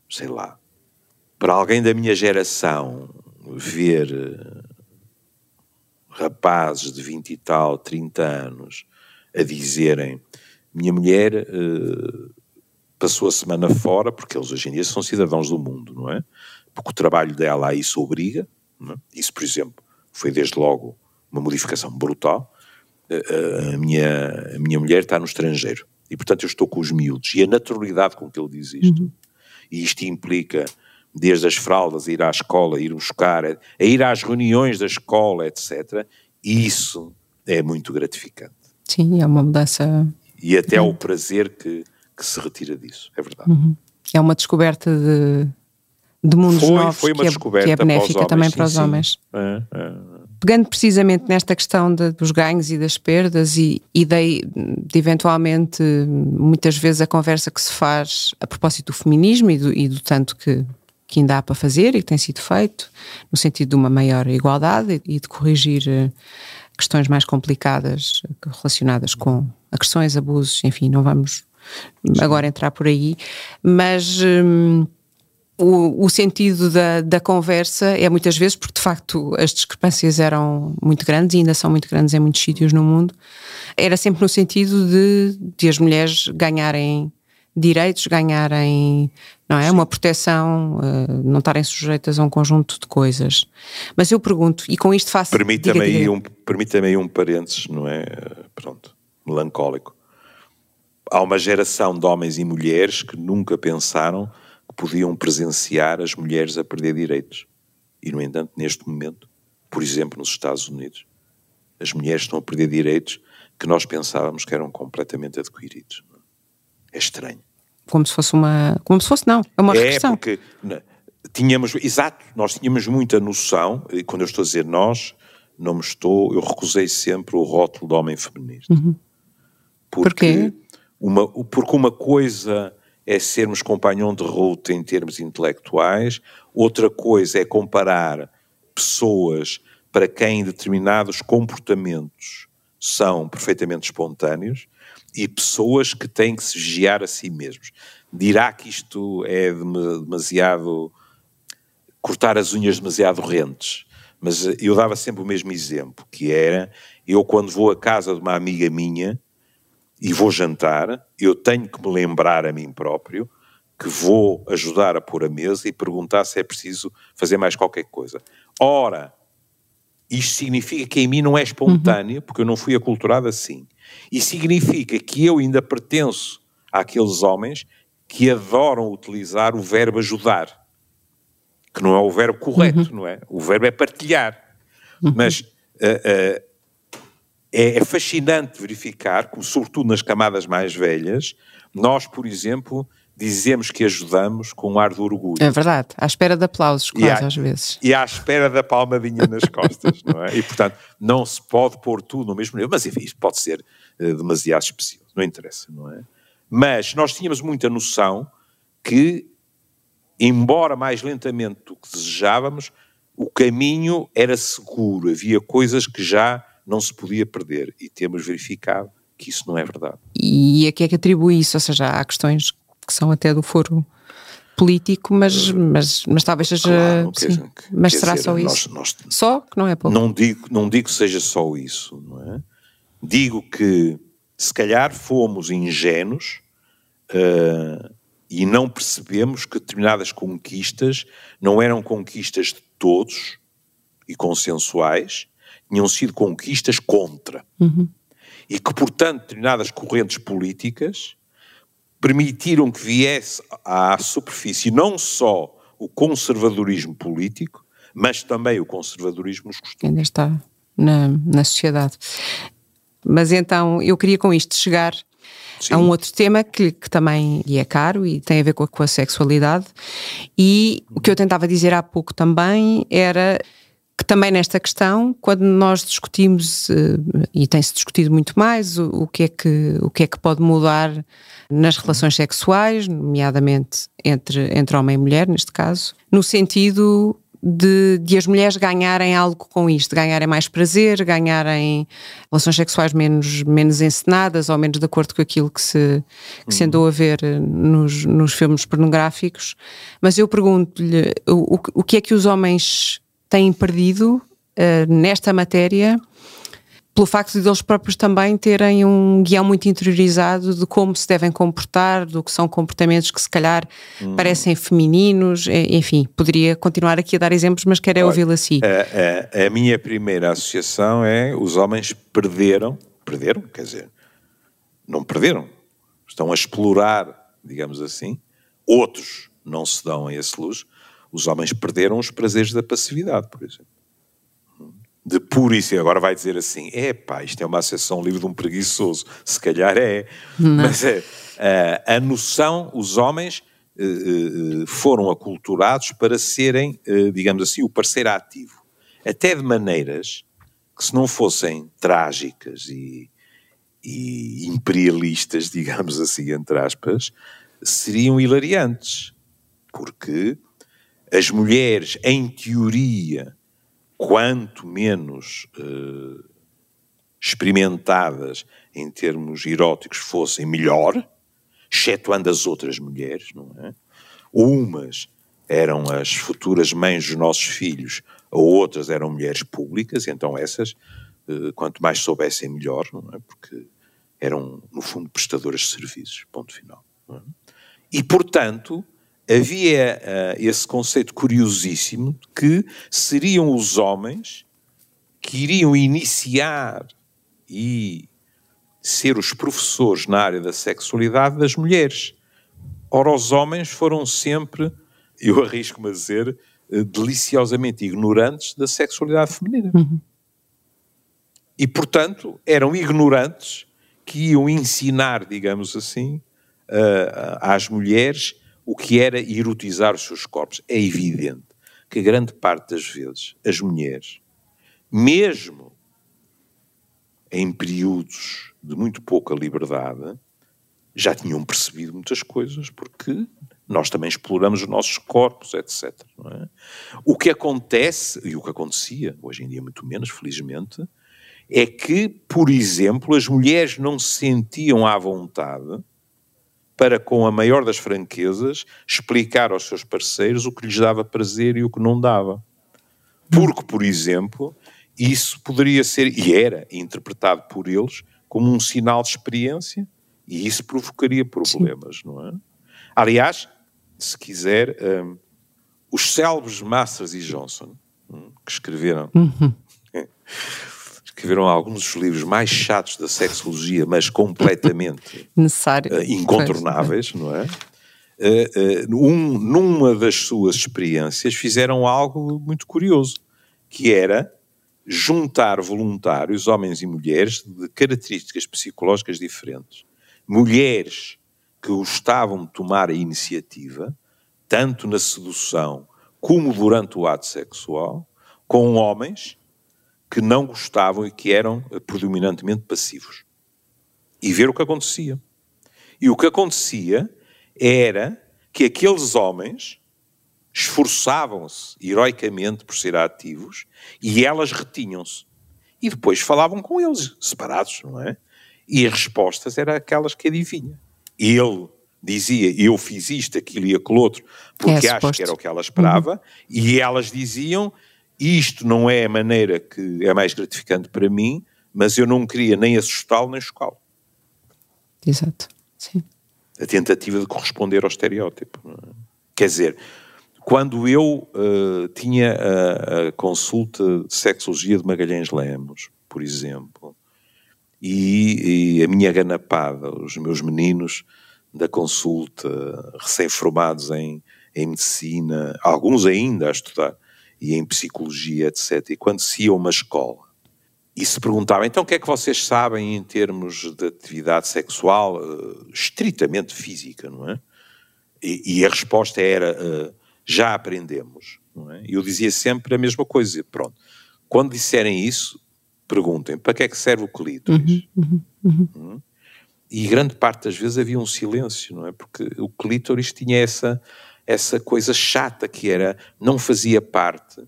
sei lá, para alguém da minha geração ver eh, rapazes de 20 e tal, 30 anos, a dizerem: Minha mulher uh, passou a semana fora, porque eles hoje em dia são cidadãos do mundo, não é? Porque o trabalho dela a isso obriga. É? Isso, por exemplo, foi desde logo uma modificação brutal. Uh, a, minha, a minha mulher está no estrangeiro e, portanto, eu estou com os miúdos. E a naturalidade com que ele diz isto. Uhum. E isto implica desde as fraldas, a ir à escola, ir buscar, a ir às reuniões da escola, etc. Isso é muito gratificante. Sim, é uma mudança. E até uhum. o prazer que, que se retira disso, é verdade. Uhum. É uma descoberta de, de mundos foi, novos foi que, é, que, é, benéfica para também sim, para os sim. homens. É, é. Pegando precisamente nesta questão de, dos ganhos e das perdas e, e de, de, eventualmente muitas vezes a conversa que se faz a propósito do feminismo e do, e do tanto que que ainda há para fazer e que tem sido feito, no sentido de uma maior igualdade e de corrigir eh, questões mais complicadas relacionadas com agressões, abusos, enfim, não vamos agora entrar por aí, mas hum, o, o, sentido da, da conversa é muitas vezes, porque de facto as discrepâncias eram muito grandes e ainda são muito grandes em muitos sítios no mundo, era sempre no sentido de, de as mulheres ganharem direitos, ganharem não é? Sim. Uma proteção, uh, não estarem sujeitas a um conjunto de coisas. Mas eu pergunto, e com isto faço. Permita-me aí, um, permita aí um parênteses, não é? Pronto, melancólico. Há uma geração de homens e mulheres que nunca pensaram que podiam presenciar as mulheres a perder direitos. E, no entanto, neste momento, por exemplo, nos Estados Unidos, as mulheres estão a perder direitos que nós pensávamos que eram completamente adquiridos. É estranho. Como se fosse uma. Como se fosse, não, é uma regressão. É, porque tínhamos, exato, nós tínhamos muita noção, e quando eu estou a dizer nós, não me estou, eu recusei sempre o rótulo de homem feminista. Uhum. Porque Porquê? Uma, porque uma coisa é sermos companhão de ruta em termos intelectuais, outra coisa é comparar pessoas para quem determinados comportamentos são perfeitamente espontâneos e pessoas que têm que se vigiar a si mesmos. Dirá que isto é demasiado. cortar as unhas demasiado rentes, mas eu dava sempre o mesmo exemplo, que era eu quando vou à casa de uma amiga minha e vou jantar, eu tenho que me lembrar a mim próprio que vou ajudar a pôr a mesa e perguntar se é preciso fazer mais qualquer coisa. Ora, isto significa que em mim não é espontâneo, uhum. porque eu não fui aculturado assim. E significa que eu ainda pertenço àqueles homens que adoram utilizar o verbo ajudar, que não é o verbo correto, uhum. não é? O verbo é partilhar. Uhum. Mas uh, uh, é, é, fascinante verificar, como, sobretudo nas camadas mais velhas, nós, por exemplo, dizemos que ajudamos com um ar de orgulho. É verdade, à espera de aplausos, quase às vezes. E à espera da palmadinha nas costas, não é? E portanto, não se pode pôr tudo no mesmo nível, mas enfim, isto pode ser uh, demasiado especial, não interessa, não é? Mas nós tínhamos muita noção que, embora mais lentamente do que desejávamos, o caminho era seguro, havia coisas que já não se podia perder e temos verificado que isso não é verdade. E a que é que atribui isso? Ou seja, há questões que são até do foro político, mas, mas, mas talvez seja. Claro, sim, quer, mas será dizer, só isso? Nós, nós, só que não é pouco. Não digo, não digo que seja só isso, não é? Digo que se calhar fomos ingênuos uh, e não percebemos que determinadas conquistas não eram conquistas de todos e consensuais, tinham sido conquistas contra. Uhum. E que, portanto, determinadas correntes políticas permitiram que viesse à superfície não só o conservadorismo político, mas também o conservadorismo nos costumes. Ainda está na, na sociedade. Mas então eu queria com isto chegar Sim. a um outro tema que, que também lhe é caro e tem a ver com a, com a sexualidade. E o que eu tentava dizer há pouco também era que também nesta questão, quando nós discutimos, eh, e tem-se discutido muito mais, o, o, que é que, o que é que pode mudar nas relações sexuais, nomeadamente entre, entre homem e mulher, neste caso, no sentido de, de, as mulheres ganharem algo com isto, ganharem mais prazer, ganharem relações sexuais menos, menos encenadas ou menos de acordo com aquilo que se, que se andou a ver nos, nos filmes pornográficos. Mas eu pergunto-lhe o, o que é que os homens têm perdido uh, nesta matéria pelo facto de eles próprios também terem um guião muito interiorizado de como se devem comportar, do que são comportamentos que se calhar hum. parecem femininos, enfim, poderia continuar aqui a dar exemplos, mas quero é ouvi-lo assim. A, a, a, minha primeira associação é os homens perderam, perderam, quer dizer, não perderam, estão a explorar, digamos assim, outros não se dão a esse luz, os homens perderam os prazeres da passividade, por exemplo. De isso e agora vai dizer assim: é pá, isto é uma associação livre de um preguiçoso. Se calhar é. Não. Mas é, a, a noção, os homens uh, uh, foram aculturados para serem, uh, digamos assim, o parceiro ativo. Até de maneiras que, se não fossem trágicas e, e imperialistas, (laughs) digamos assim, entre aspas, seriam hilariantes. Porque as mulheres, em teoria, quanto menos uh, experimentadas em termos eróticos fossem, melhor, excetuando as outras mulheres, não é? Umas eram as futuras mães dos nossos filhos, ou outras eram mulheres públicas, então essas, uh, quanto mais soubessem, melhor, não é? Porque eram, no fundo, prestadoras de serviços, ponto final. É? E, portanto, havia uh, esse conceito curiosíssimo que seriam os homens que iriam iniciar e ser os professores na área da sexualidade das mulheres. Ora, os homens foram sempre, eu arrisco-me a dizer, uh, deliciosamente ignorantes da sexualidade feminina. Uhum. E, portanto, eram ignorantes que iam ensinar, digamos assim, uh, às mulheres o que era erotizar os seus corpos. É evidente que grande parte das vezes as mulheres, mesmo em períodos de muito pouca liberdade, já tinham percebido muitas coisas, porque nós também exploramos os nossos corpos, etc. É? O que acontece, e o que acontecia, hoje em dia muito menos, felizmente, é que, por exemplo, as mulheres não se sentiam à vontade para, com a maior das franquezas, explicar aos seus parceiros o que lhes dava prazer e o que não dava. Porque, por exemplo, isso poderia ser, e era, interpretado por eles como um sinal de experiência, e isso provocaria problemas, Sim. não é? Aliás, se quiser, um, os célebres Masters e Johnson, um, que escreveram uhum. (laughs) escreveram alguns dos livros mais chatos da sexologia, mas completamente (laughs) Necessário. Uh, incontornáveis, não é? Uh, uh, um, numa das suas experiências fizeram algo muito curioso, que era juntar voluntários, homens e mulheres, de características psicológicas diferentes. Mulheres que gostavam de tomar a iniciativa, tanto na sedução como durante o ato sexual, com homens que não gostavam e que eram eh, predominantemente passivos. E ver o que acontecia. E o que acontecia era que aqueles homens esforçavam-se heroicamente por ser ativos e elas retinham-se. E depois falavam com eles, separados, não é? E as respostas eram aquelas que adivinha. Ele dizia, eu fiz isto, aquilo e aquilo outro, porque é acho que era o que ela esperava, uhum. e elas diziam, isto não é a maneira que é mais gratificante para mim, mas eu não queria nem assustá-lo nem chocá-lo. Exato, sim. A tentativa de corresponder ao estereótipo. É? Quer dizer, quando eu uh, tinha a, a, consulta de sexologia de Magalhães Lemos, por exemplo, e, e a minha ganapada, os meus meninos da consulta, recém-formados em, em medicina, alguns ainda a estudar, e em psicologia, etc. E quando se ia a uma escola e se perguntava, então o que é que vocês sabem em termos de atividade sexual uh, estritamente física, não é? E, e a resposta era, uh, já aprendemos, não é? E eu dizia sempre a mesma coisa, pronto. Quando disserem isso, perguntem, para que é que serve o clítoris? Uhum, uhum, uhum. Hum? E grande parte das vezes havia um silêncio, não é? Porque o clítoris tinha essa essa coisa chata que era, não fazia parte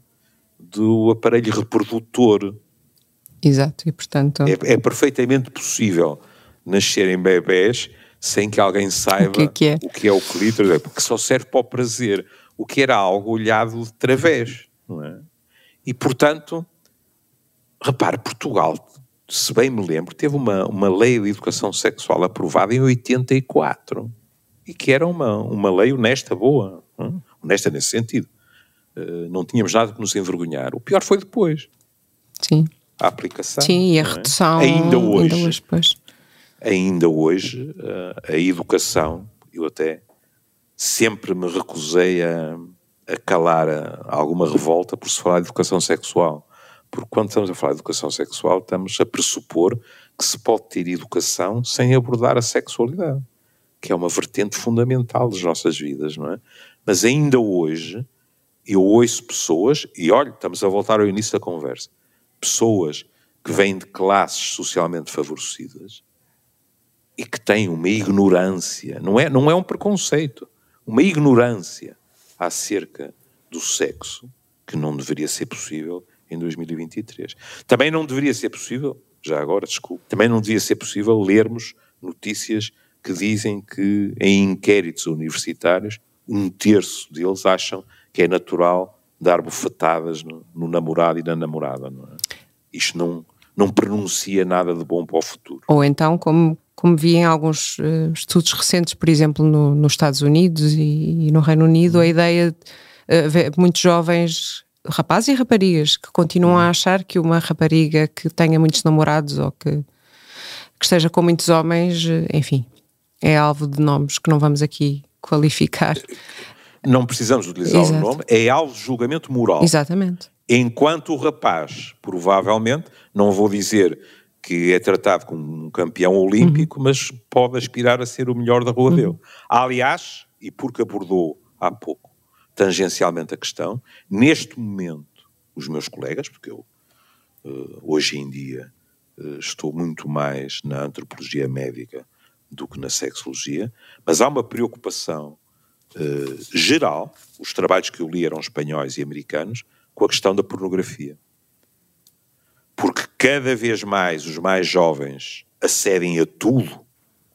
do aparelho reprodutor. Exato, e portanto... É, é perfeitamente possível nascerem bebés sem que alguém saiba o que é, que é? O, que é o clítoris, porque só serve para o prazer, o que era algo olhado de través, não é? E, portanto, repare, Portugal, se bem me lembro, teve uma, uma lei de educação sexual aprovada em 84 e que era uma, uma lei honesta, boa, hein? honesta nesse sentido. Uh, não tínhamos nada que nos envergonhar. O pior foi depois. Sim. A aplicação. Sim, e a é? redução. É? Ainda hoje. Ainda hoje, pois. Ainda hoje uh, a educação, eu até sempre me recusei a, a calar a, a alguma revolta por se falar de educação sexual. Porque quando estamos a falar de educação sexual, estamos a pressupor que se pode ter educação sem abordar a sexualidade que é uma vertente fundamental das nossas vidas, não é? Mas ainda hoje eu ouço pessoas, e olha, estamos a voltar ao início da conversa, pessoas que vêm de classes socialmente favorecidas e que têm uma ignorância, não é, não é um preconceito, uma ignorância acerca do sexo que não deveria ser possível em 2023. Também não deveria ser possível, já agora, desculpe, também não deveria ser possível lermos notícias que dizem que em inquéritos universitários um terço deles acham que é natural dar bufetadas no, no namorado e na namorada. Não é? Isto não, não pronuncia nada de bom para o futuro. Ou então, como, como vi em alguns uh, estudos recentes, por exemplo, no, nos Estados Unidos e, e, no Reino Unido, a ideia de uh, muitos jovens rapazes e raparigas que continuam a achar que uma rapariga que tenha muitos namorados ou que, que esteja com muitos homens, eh, enfim, é alvo de nomes que não vamos aqui qualificar. Não precisamos utilizar Exato. o nome, é alvo de julgamento moral. Exatamente. Enquanto o rapaz, provavelmente, não vou dizer que é tratado como um campeão olímpico, uhum. mas pode aspirar a ser o melhor da rua uhum. dele. Aliás, e porque abordou há pouco tangencialmente a questão, neste momento, os meus colegas, porque eu uh, hoje em dia uh, estou muito mais na antropologia médica do que na sexologia, mas há uma preocupação uh, geral, os trabalhos que eu li eram espanhóis e americanos, com a questão da pornografia. Porque cada vez mais os mais jovens acedem a tudo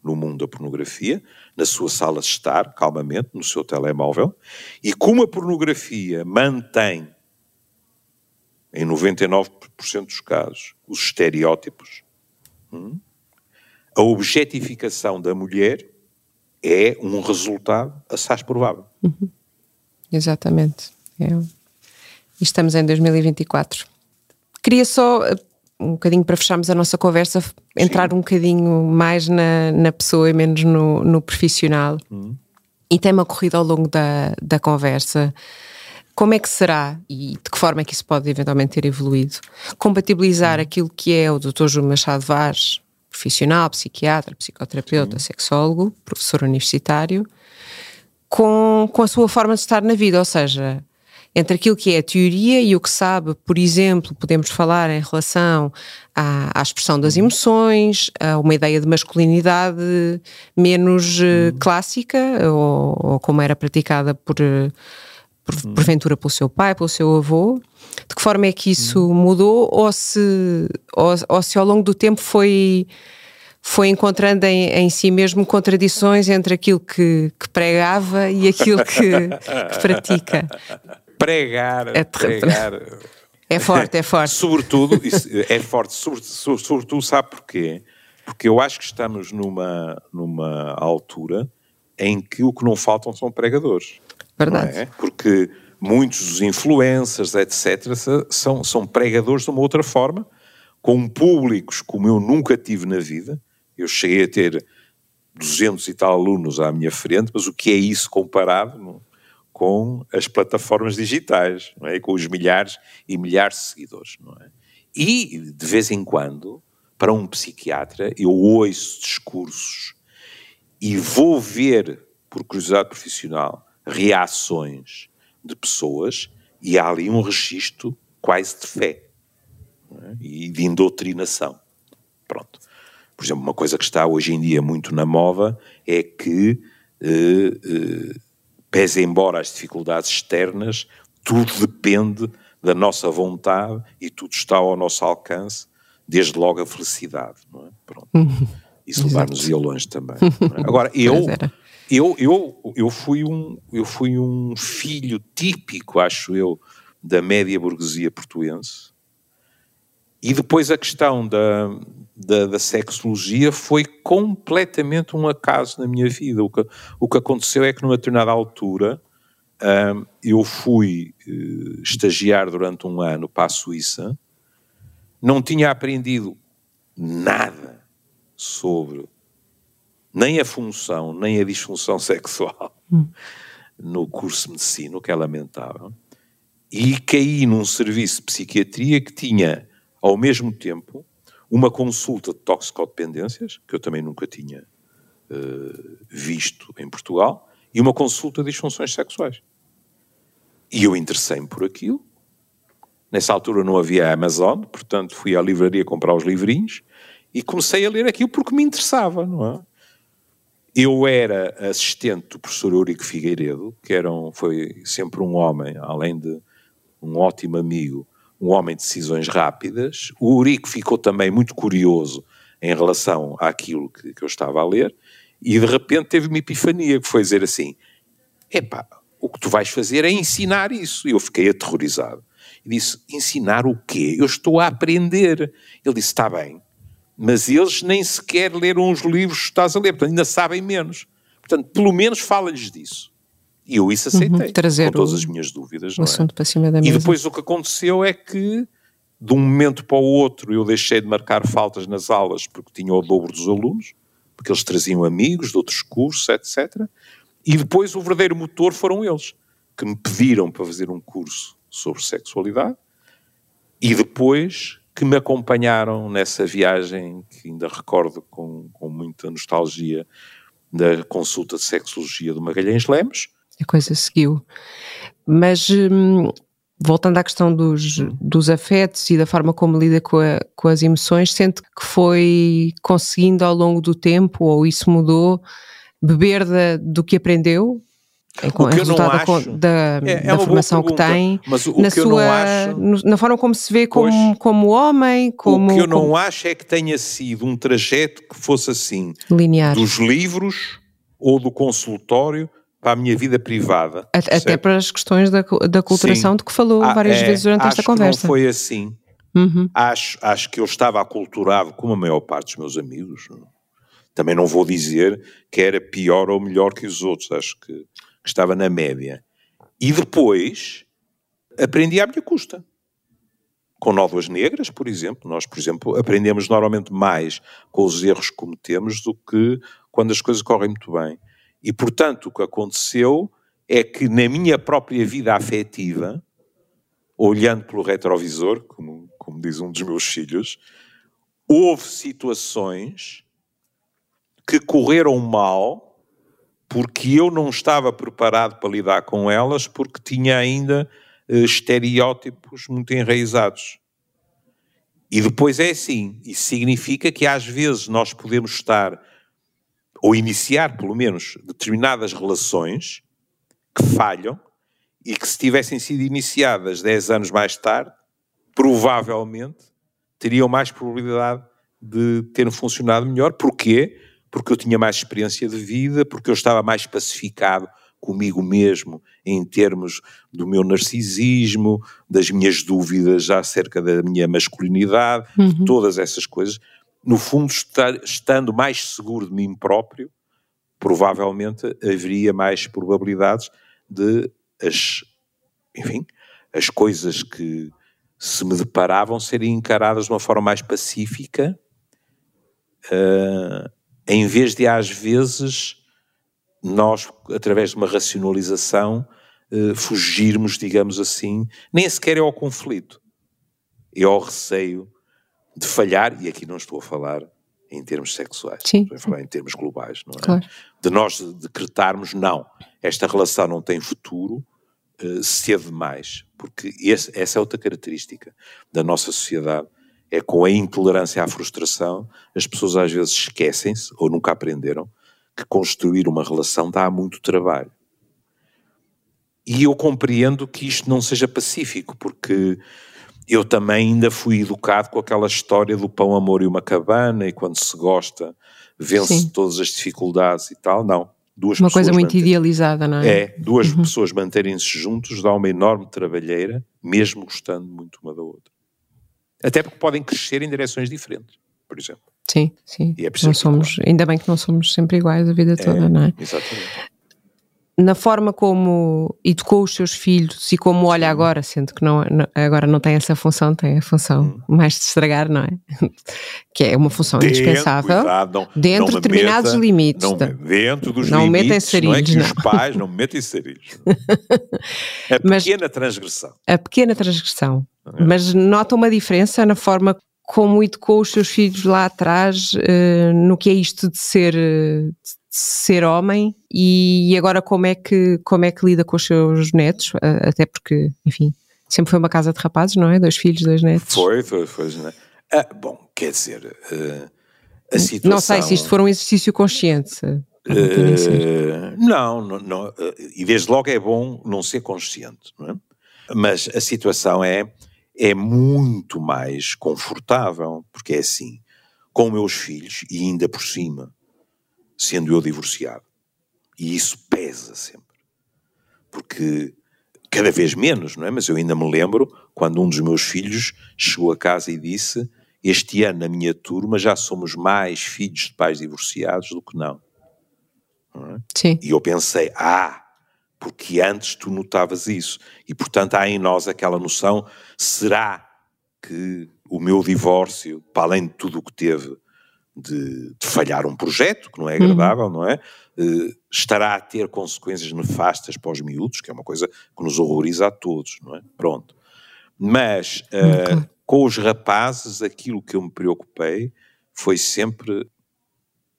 no mundo da pornografia, na sua sala de estar, calmamente, no seu telemóvel, e como a pornografia mantém, em 99% dos casos, os estereótipos, hum, a objetificação da mulher é um resultado assaz provável. Uhum. Exatamente. É. Estamos em 2024. Queria só um bocadinho para fecharmos a nossa conversa, entrar Sim. um bocadinho mais na, na pessoa e menos no, no profissional. Hum. E tem-me ocorrido ao longo da, da conversa como é que será e de que forma é que isso pode eventualmente ter evoluído compatibilizar hum. aquilo que é o Dr. João Machado Vaz, profissional, psiquiatra, psicoterapeuta, Sim. sexólogo, professor universitário, com, com a sua forma de estar na vida, ou seja, entre aquilo que é a teoria e o que sabe, por exemplo, podemos falar em relação à, à expressão das emoções, a uma ideia de masculinidade menos uh, clássica, ou, ou, como era praticada por, eh, uhum. Porventura pelo seu pai, pelo seu avô. De que forma é que isso uhum. mudou, ou se, ou, ou se ao longo do tempo foi foi encontrando em, em, si mesmo contradições entre aquilo que, que pregava e aquilo que, que pratica pregar, é pregar. É forte, é (laughs) forte. sobretudo, é forte, sobretudo, sobretudo, sabe porquê? Porque eu acho que estamos numa, numa altura em que o que não faltam são pregadores. Verdade. É? Porque muitos dos influencers, etc., são, são pregadores de uma outra forma, com públicos como eu nunca tive na vida. Eu cheguei a ter 200 e tal alunos à minha frente, mas o que é isso comparado? com as plataformas digitais, não é? com os milhares e milhares de seguidores. Não é? E, de vez em quando, para um psiquiatra, eu ouço discursos e vou ver, por curiosidade profissional, reações de pessoas e há ali um registro quase de fé é? e de indoutrinação. Pronto. Por exemplo, uma coisa que está hoje em dia muito na moda é que uh, uh, pese embora as dificuldades externas, tudo depende da nossa vontade e tudo está ao nosso alcance, desde logo a felicidade, não é? Pronto. (laughs) Isso levar-nos ia longe também. É? (laughs) Agora, eu, eu, eu, eu, fui um, eu fui um filho típico, acho eu, da média burguesia portuense. E depois a questão da, da, da, sexologia foi completamente um acaso na minha vida. O que, o que aconteceu é que numa determinada altura um, eu fui uh, estagiar durante um ano para a Suíça, não tinha aprendido nada sobre nem a função, nem a disfunção (laughs) sexual no curso de medicina, o que é lamentável, e caí num serviço de psiquiatria que tinha, ao mesmo tempo, uma consulta de toxicodependências, que eu também nunca tinha uh, visto em Portugal, e uma consulta de disfunções sexuais. E eu interessei-me por aquilo. Nessa altura não havia Amazon, portanto fui à livraria comprar os livrinhos e comecei a ler aquilo porque me interessava, não é? Eu era assistente do professor Eurico Figueiredo, que era um, foi sempre um homem, além de um ótimo amigo, um homem de decisões rápidas. O Urico ficou também muito curioso em relação àquilo que, que eu estava a ler e de repente teve uma epifania que foi dizer assim: epá, o que tu vais fazer é ensinar isso. E eu fiquei aterrorizado. E disse: ensinar o quê? Eu estou a aprender. Ele disse: está bem, mas eles nem sequer leram os livros que estás a ler, portanto ainda sabem menos. Portanto, pelo menos fala-lhes disso. E eu isso aceitei, uhum, trazer com todas as minhas dúvidas. O é? assunto para cima da mesa. E depois o que aconteceu é que, de um momento para o outro, eu deixei de marcar faltas nas aulas porque tinha o dobro dos alunos, porque eles traziam amigos de outros cursos, etc. E depois o verdadeiro motor foram eles, que me pediram para fazer um curso sobre sexualidade, e depois que me acompanharam nessa viagem, que ainda recordo com, com muita nostalgia, da consulta de sexologia do Magalhães Lemos. A coisa seguiu. Mas hum, voltando à questão dos, dos afetos e da forma como lida com, a, com as emoções, sente que foi conseguindo ao longo do tempo, ou isso mudou, beber da, do que aprendeu? É, com, o que eu não acho, da, é, é da formação que tem, mas o, na, que sua, acho, na forma como se vê como, pois, como homem. Como, o que eu como, não acho é que tenha sido um trajeto que fosse assim, linear. dos livros ou do consultório para a minha vida privada. Até, até para as questões da, da culturação Sim. de que falou ah, várias é, vezes durante esta conversa. não foi assim. Uhum. Acho, acho que eu estava aculturado como a maior parte dos meus amigos. Também não vou dizer que era pior ou melhor que os outros. Acho que que estava na média. E depois aprendi à minha custa. Com nódoas negras, por exemplo, nós, por exemplo, aprendemos normalmente mais com os erros que cometemos do que quando as coisas correm muito bem. E, portanto, o que aconteceu é que na minha própria vida afetiva, olhando pelo retrovisor, como, como diz um dos meus filhos, houve situações que correram mal porque eu não estava preparado para lidar com elas, porque tinha ainda uh, estereótipos muito enraizados. E depois é assim, isso significa que às vezes nós podemos estar, ou iniciar pelo menos, determinadas relações que falham e que se tivessem sido iniciadas 10 anos mais tarde, provavelmente teriam mais probabilidade de terem funcionado melhor. Porquê? Porque eu tinha mais experiência de vida, porque eu estava mais pacificado comigo mesmo em termos do meu narcisismo, das minhas dúvidas acerca da minha masculinidade, uhum. todas essas coisas. No fundo, estar, estando mais seguro de mim próprio, provavelmente haveria mais probabilidades de as, enfim, as coisas que se me deparavam serem encaradas de uma forma mais pacífica uh, em vez de às vezes nós, através de uma racionalização, eh, fugirmos, digamos assim, nem sequer é ao conflito, é ao receio de falhar, e aqui não estou a falar em termos sexuais, Sim. estou a falar em termos globais, não é? Claro. De nós decretarmos, não, esta relação não tem futuro, uh, cedo demais, porque esse, essa é outra característica da nossa sociedade, é com a intolerância à frustração, as pessoas às vezes esquecem-se, ou nunca aprenderam, que construir uma relação dá muito trabalho. E eu compreendo que isto não seja pacífico, porque eu também ainda fui educado com aquela história do pão, amor e uma cabana, e quando se gosta, vence Sim. todas as dificuldades e tal. Não. Duas uma coisa muito idealizada, não é? É, duas uhum. pessoas manterem-se juntos dá uma enorme trabalheira, mesmo gostando muito uma da outra. Até porque podem crescer em direções diferentes, por exemplo. Sim, sim. E é não somos, ainda bem que não somos sempre iguais a vida é, toda, não é? Exatamente. Na forma como educou os seus filhos e como olha agora, sendo que não, agora não tem essa função, tem a função hum. mais de estragar, não é? (laughs) que é uma função indispensável cuidado, não, dentro de determinados meta, limites. Não, dentro dos não limites, sarilhos, não é (laughs) que não. os pais não metem sarilhos. a pequena Mas, transgressão. A pequena transgressão é. Mas nota uma diferença na forma como educou os seus filhos lá atrás uh, no que é isto de ser, de ser homem e agora como é, que, como é que lida com os seus netos, uh, até porque, enfim, sempre foi uma casa de rapazes, não é? Dois filhos, dois netos. Foi, foi, foi. Né? Ah, bom, quer dizer, uh, a situação... Não sei se isto for um exercício consciente. não, não, não, e desde logo é bom não ser consciente, não é? Mas a situação é é muito mais confortável, porque é assim, com meus filhos, e ainda por cima, sendo eu divorciado. E isso pesa sempre. Porque cada vez menos, não é? Mas eu ainda me lembro quando um dos meus filhos chegou a casa e disse: Este ano, na minha turma, já somos mais filhos de pais divorciados do que não. não é? Sim. E eu pensei: Ah, porque antes tu notavas isso. E portanto há em nós aquela noção: será que o meu divórcio, para além de tudo o que teve de, de falhar um projeto, que não é agradável, uhum. não é? Uh, estará a ter consequências nefastas para os miúdos, que é uma coisa que nos horroriza a todos, não é? Pronto. Mas uh, Com os rapazes, aquilo que eu me preocupei foi sempre,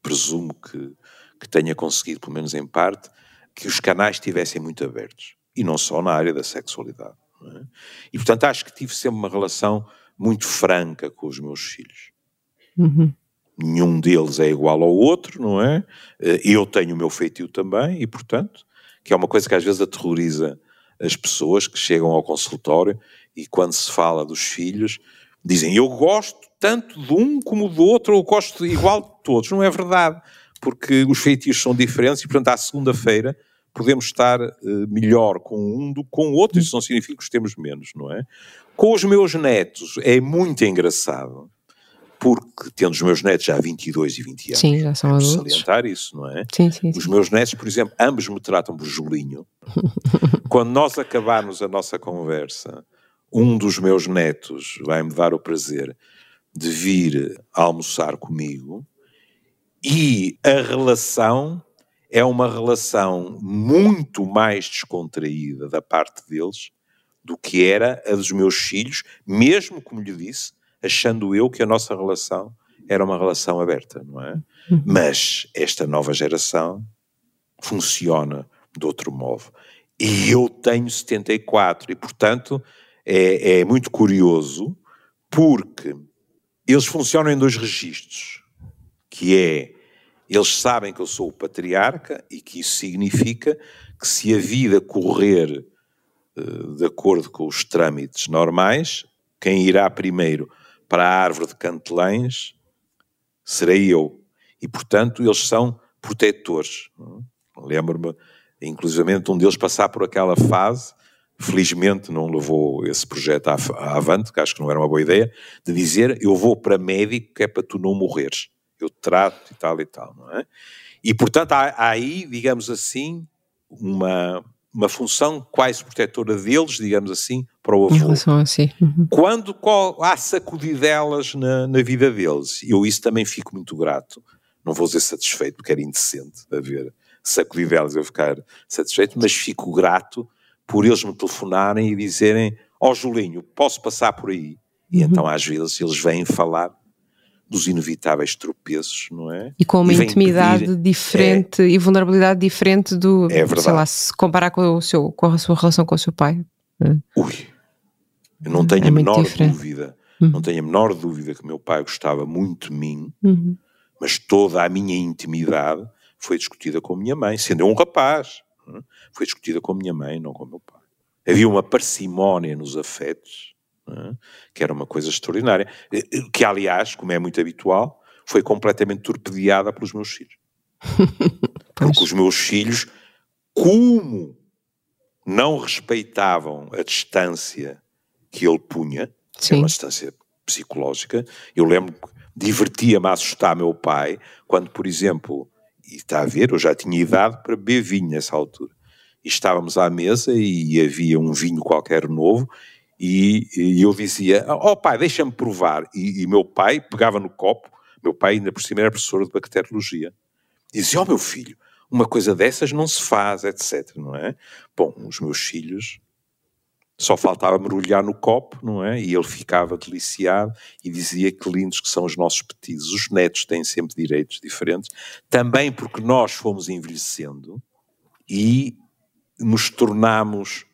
presumo que, que tenha conseguido, pelo menos em parte, que os canais estivessem muito abertos. E não só na área da sexualidade. É? E, portanto, acho que tive sempre uma relação muito franca com os meus filhos. Uhum. Nenhum deles é igual ao outro, não é? Eh, eu tenho o meu feitio também, e, portanto, que é uma coisa que às vezes aterroriza as pessoas que chegam ao consultório e quando se fala dos filhos, dizem eu gosto tanto de um como do outro, eu gosto igual de todos. Não é verdade, porque os feitios são diferentes e, portanto, à segunda-feira podemos estar uh, melhor com um do que com o outro, isso não significa que os temos menos, não é? Com os meus netos é muito engraçado, porque tendo os meus netos já 22 e 20 anos, sim, já são adultos. salientar isso, não é? Sim, sim, os sim. meus netos, por exemplo, ambos me tratam por Julinho. (laughs) Quando nós acabarmos a nossa conversa, um dos meus netos vai-me dar o prazer de vir almoçar comigo e a relação é uma relação muito mais descontraída da parte deles do que era a dos meus filhos, mesmo, como lhe disse, achando eu que a nossa relação era uma relação aberta, não é? Uhum. Mas esta nova geração funciona de outro modo. E eu tenho 74 e, portanto, é, é muito curioso porque eles funcionam em dois registros, que é eles sabem que eu sou o patriarca e que isso significa que se a vida correr uh, de acordo com os trâmites normais, quem irá primeiro para a árvore de cantelães serei eu. E, portanto, eles são protetores. Lembro-me, inclusivamente, um deles passar por aquela fase, felizmente não levou esse projeto à, avante, que acho que não era uma boa ideia, de dizer, eu vou para médico que é para tu não morreres eu trato e tal e tal, não é? E, portanto, há, há aí, digamos assim, uma, uma função quase protetora deles, digamos assim, para o avô. Em relação a si. Uhum. Quando qual, há sacudidelas na, na vida deles, eu isso também fico muito grato. Não vou dizer satisfeito, porque era indecente haver sacudidelas eu ficar satisfeito, mas fico grato por eles me telefonarem e dizerem: Ó oh, Julinho, posso passar por aí? E uhum. então, às vezes, eles vêm falar dos inevitáveis tropeços, não é? E com uma e intimidade pedir, diferente é, e vulnerabilidade diferente do, é verdade. sei lá, se comparar com, o seu, com a sua relação com o seu pai. É. Ui, eu não tenho é a menor diferente. dúvida, uhum. não tenho a menor dúvida que meu pai gostava muito de mim, uhum. mas toda a minha intimidade foi discutida com a minha mãe, sendo eu um rapaz, é? foi discutida com a minha mãe, não com o meu pai. Havia uma parcimónia nos afetos, é? que era uma coisa extraordinária, eh, eh, que aliás, como é muito habitual, foi completamente torpedeada pelos meus filhos. (laughs) Porque os meus filhos, como não respeitavam a distância que ele punha, que era uma distância psicológica, eu lembro que divertia-me a assustar meu pai quando, por exemplo, e está a ver, eu já tinha idade para beber vinho nessa altura. E estávamos à mesa e havia um vinho qualquer novo e, e eu dizia, oh pai, deixa-me provar. E, e, meu pai pegava no copo, meu pai ainda por cima era professor de bacteriologia, e dizia, oh meu filho, uma coisa dessas não se faz, etc, não é? Bom, os meus filhos só faltava mergulhar no copo, não é? E ele ficava deliciado e dizia que lindos que são os nossos pedidos. Os netos têm sempre direitos diferentes, também porque nós fomos envelhecendo e nos tornamos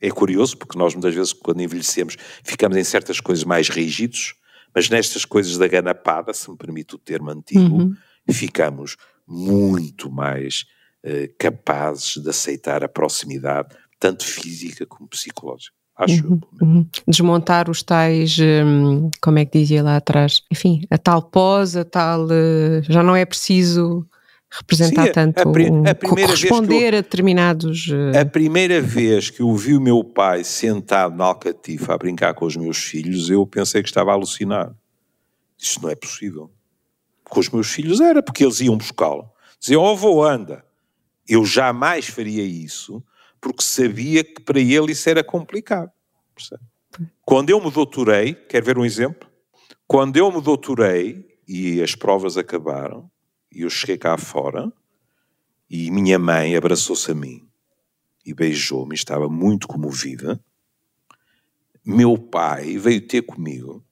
é curioso, porque nós muitas vezes, quando envelhecemos, ficamos em certas coisas mais rígidos, mas nestas coisas da ganapada, se me permite o termo antigo, uhum. ficamos muito mais uh, capazes de aceitar a proximidade, tanto física como psicológica. Acho uhum, eu. Uhum. Desmontar os tais, hum, como é que dizia lá atrás? Enfim, a tal pose, a tal. Uh, já não é preciso representar Sim, tanto, a, a, a corresponder eu, a determinados... Eh, a primeira vez que eu vi o meu pai sentado na alcatifa a brincar com os meus filhos, eu pensei que estava a alucinar. Isto não é possível. Com os meus filhos era, porque eles iam buscá-lo. Diziam, oh avô, anda. Eu jamais faria isso, porque sabia que para ele isso era complicado. Percebe? Quando eu me doutorei, quer ver um exemplo? Quando eu me doutorei e as provas acabaram, e eu cheguei cá fora e minha mãe abraçou-se a mim e beijou-me, estava muito comovida. meu pai veio ter comigo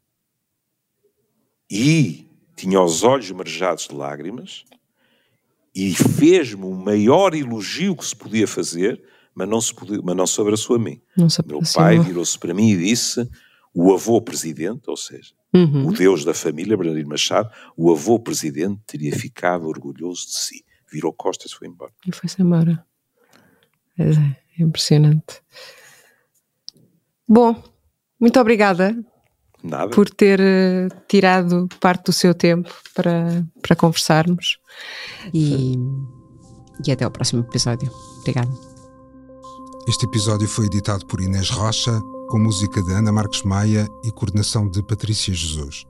e tinha os olhos marejados de lágrimas e fez-me o maior elogio que se podia fazer, mas não, se podia, mas não se abraçou a mim. Meu pai virou-se para mim e disse: o avô presidente, ou seja, uhum. o Deus da família, Bernardino Machado, o avô presidente teria ficado orgulhoso de si. Virou costas e foi embora. E foi-se embora. É, é impressionante. Bom, muito obrigada Nada. por ter uh, tirado parte do seu tempo para, para conversarmos. E, e até ao próximo episódio. Obrigada. Este episódio foi editado por Inês Rocha, com música de Ana Marques Maia e coordenação de Patrícia Jesus.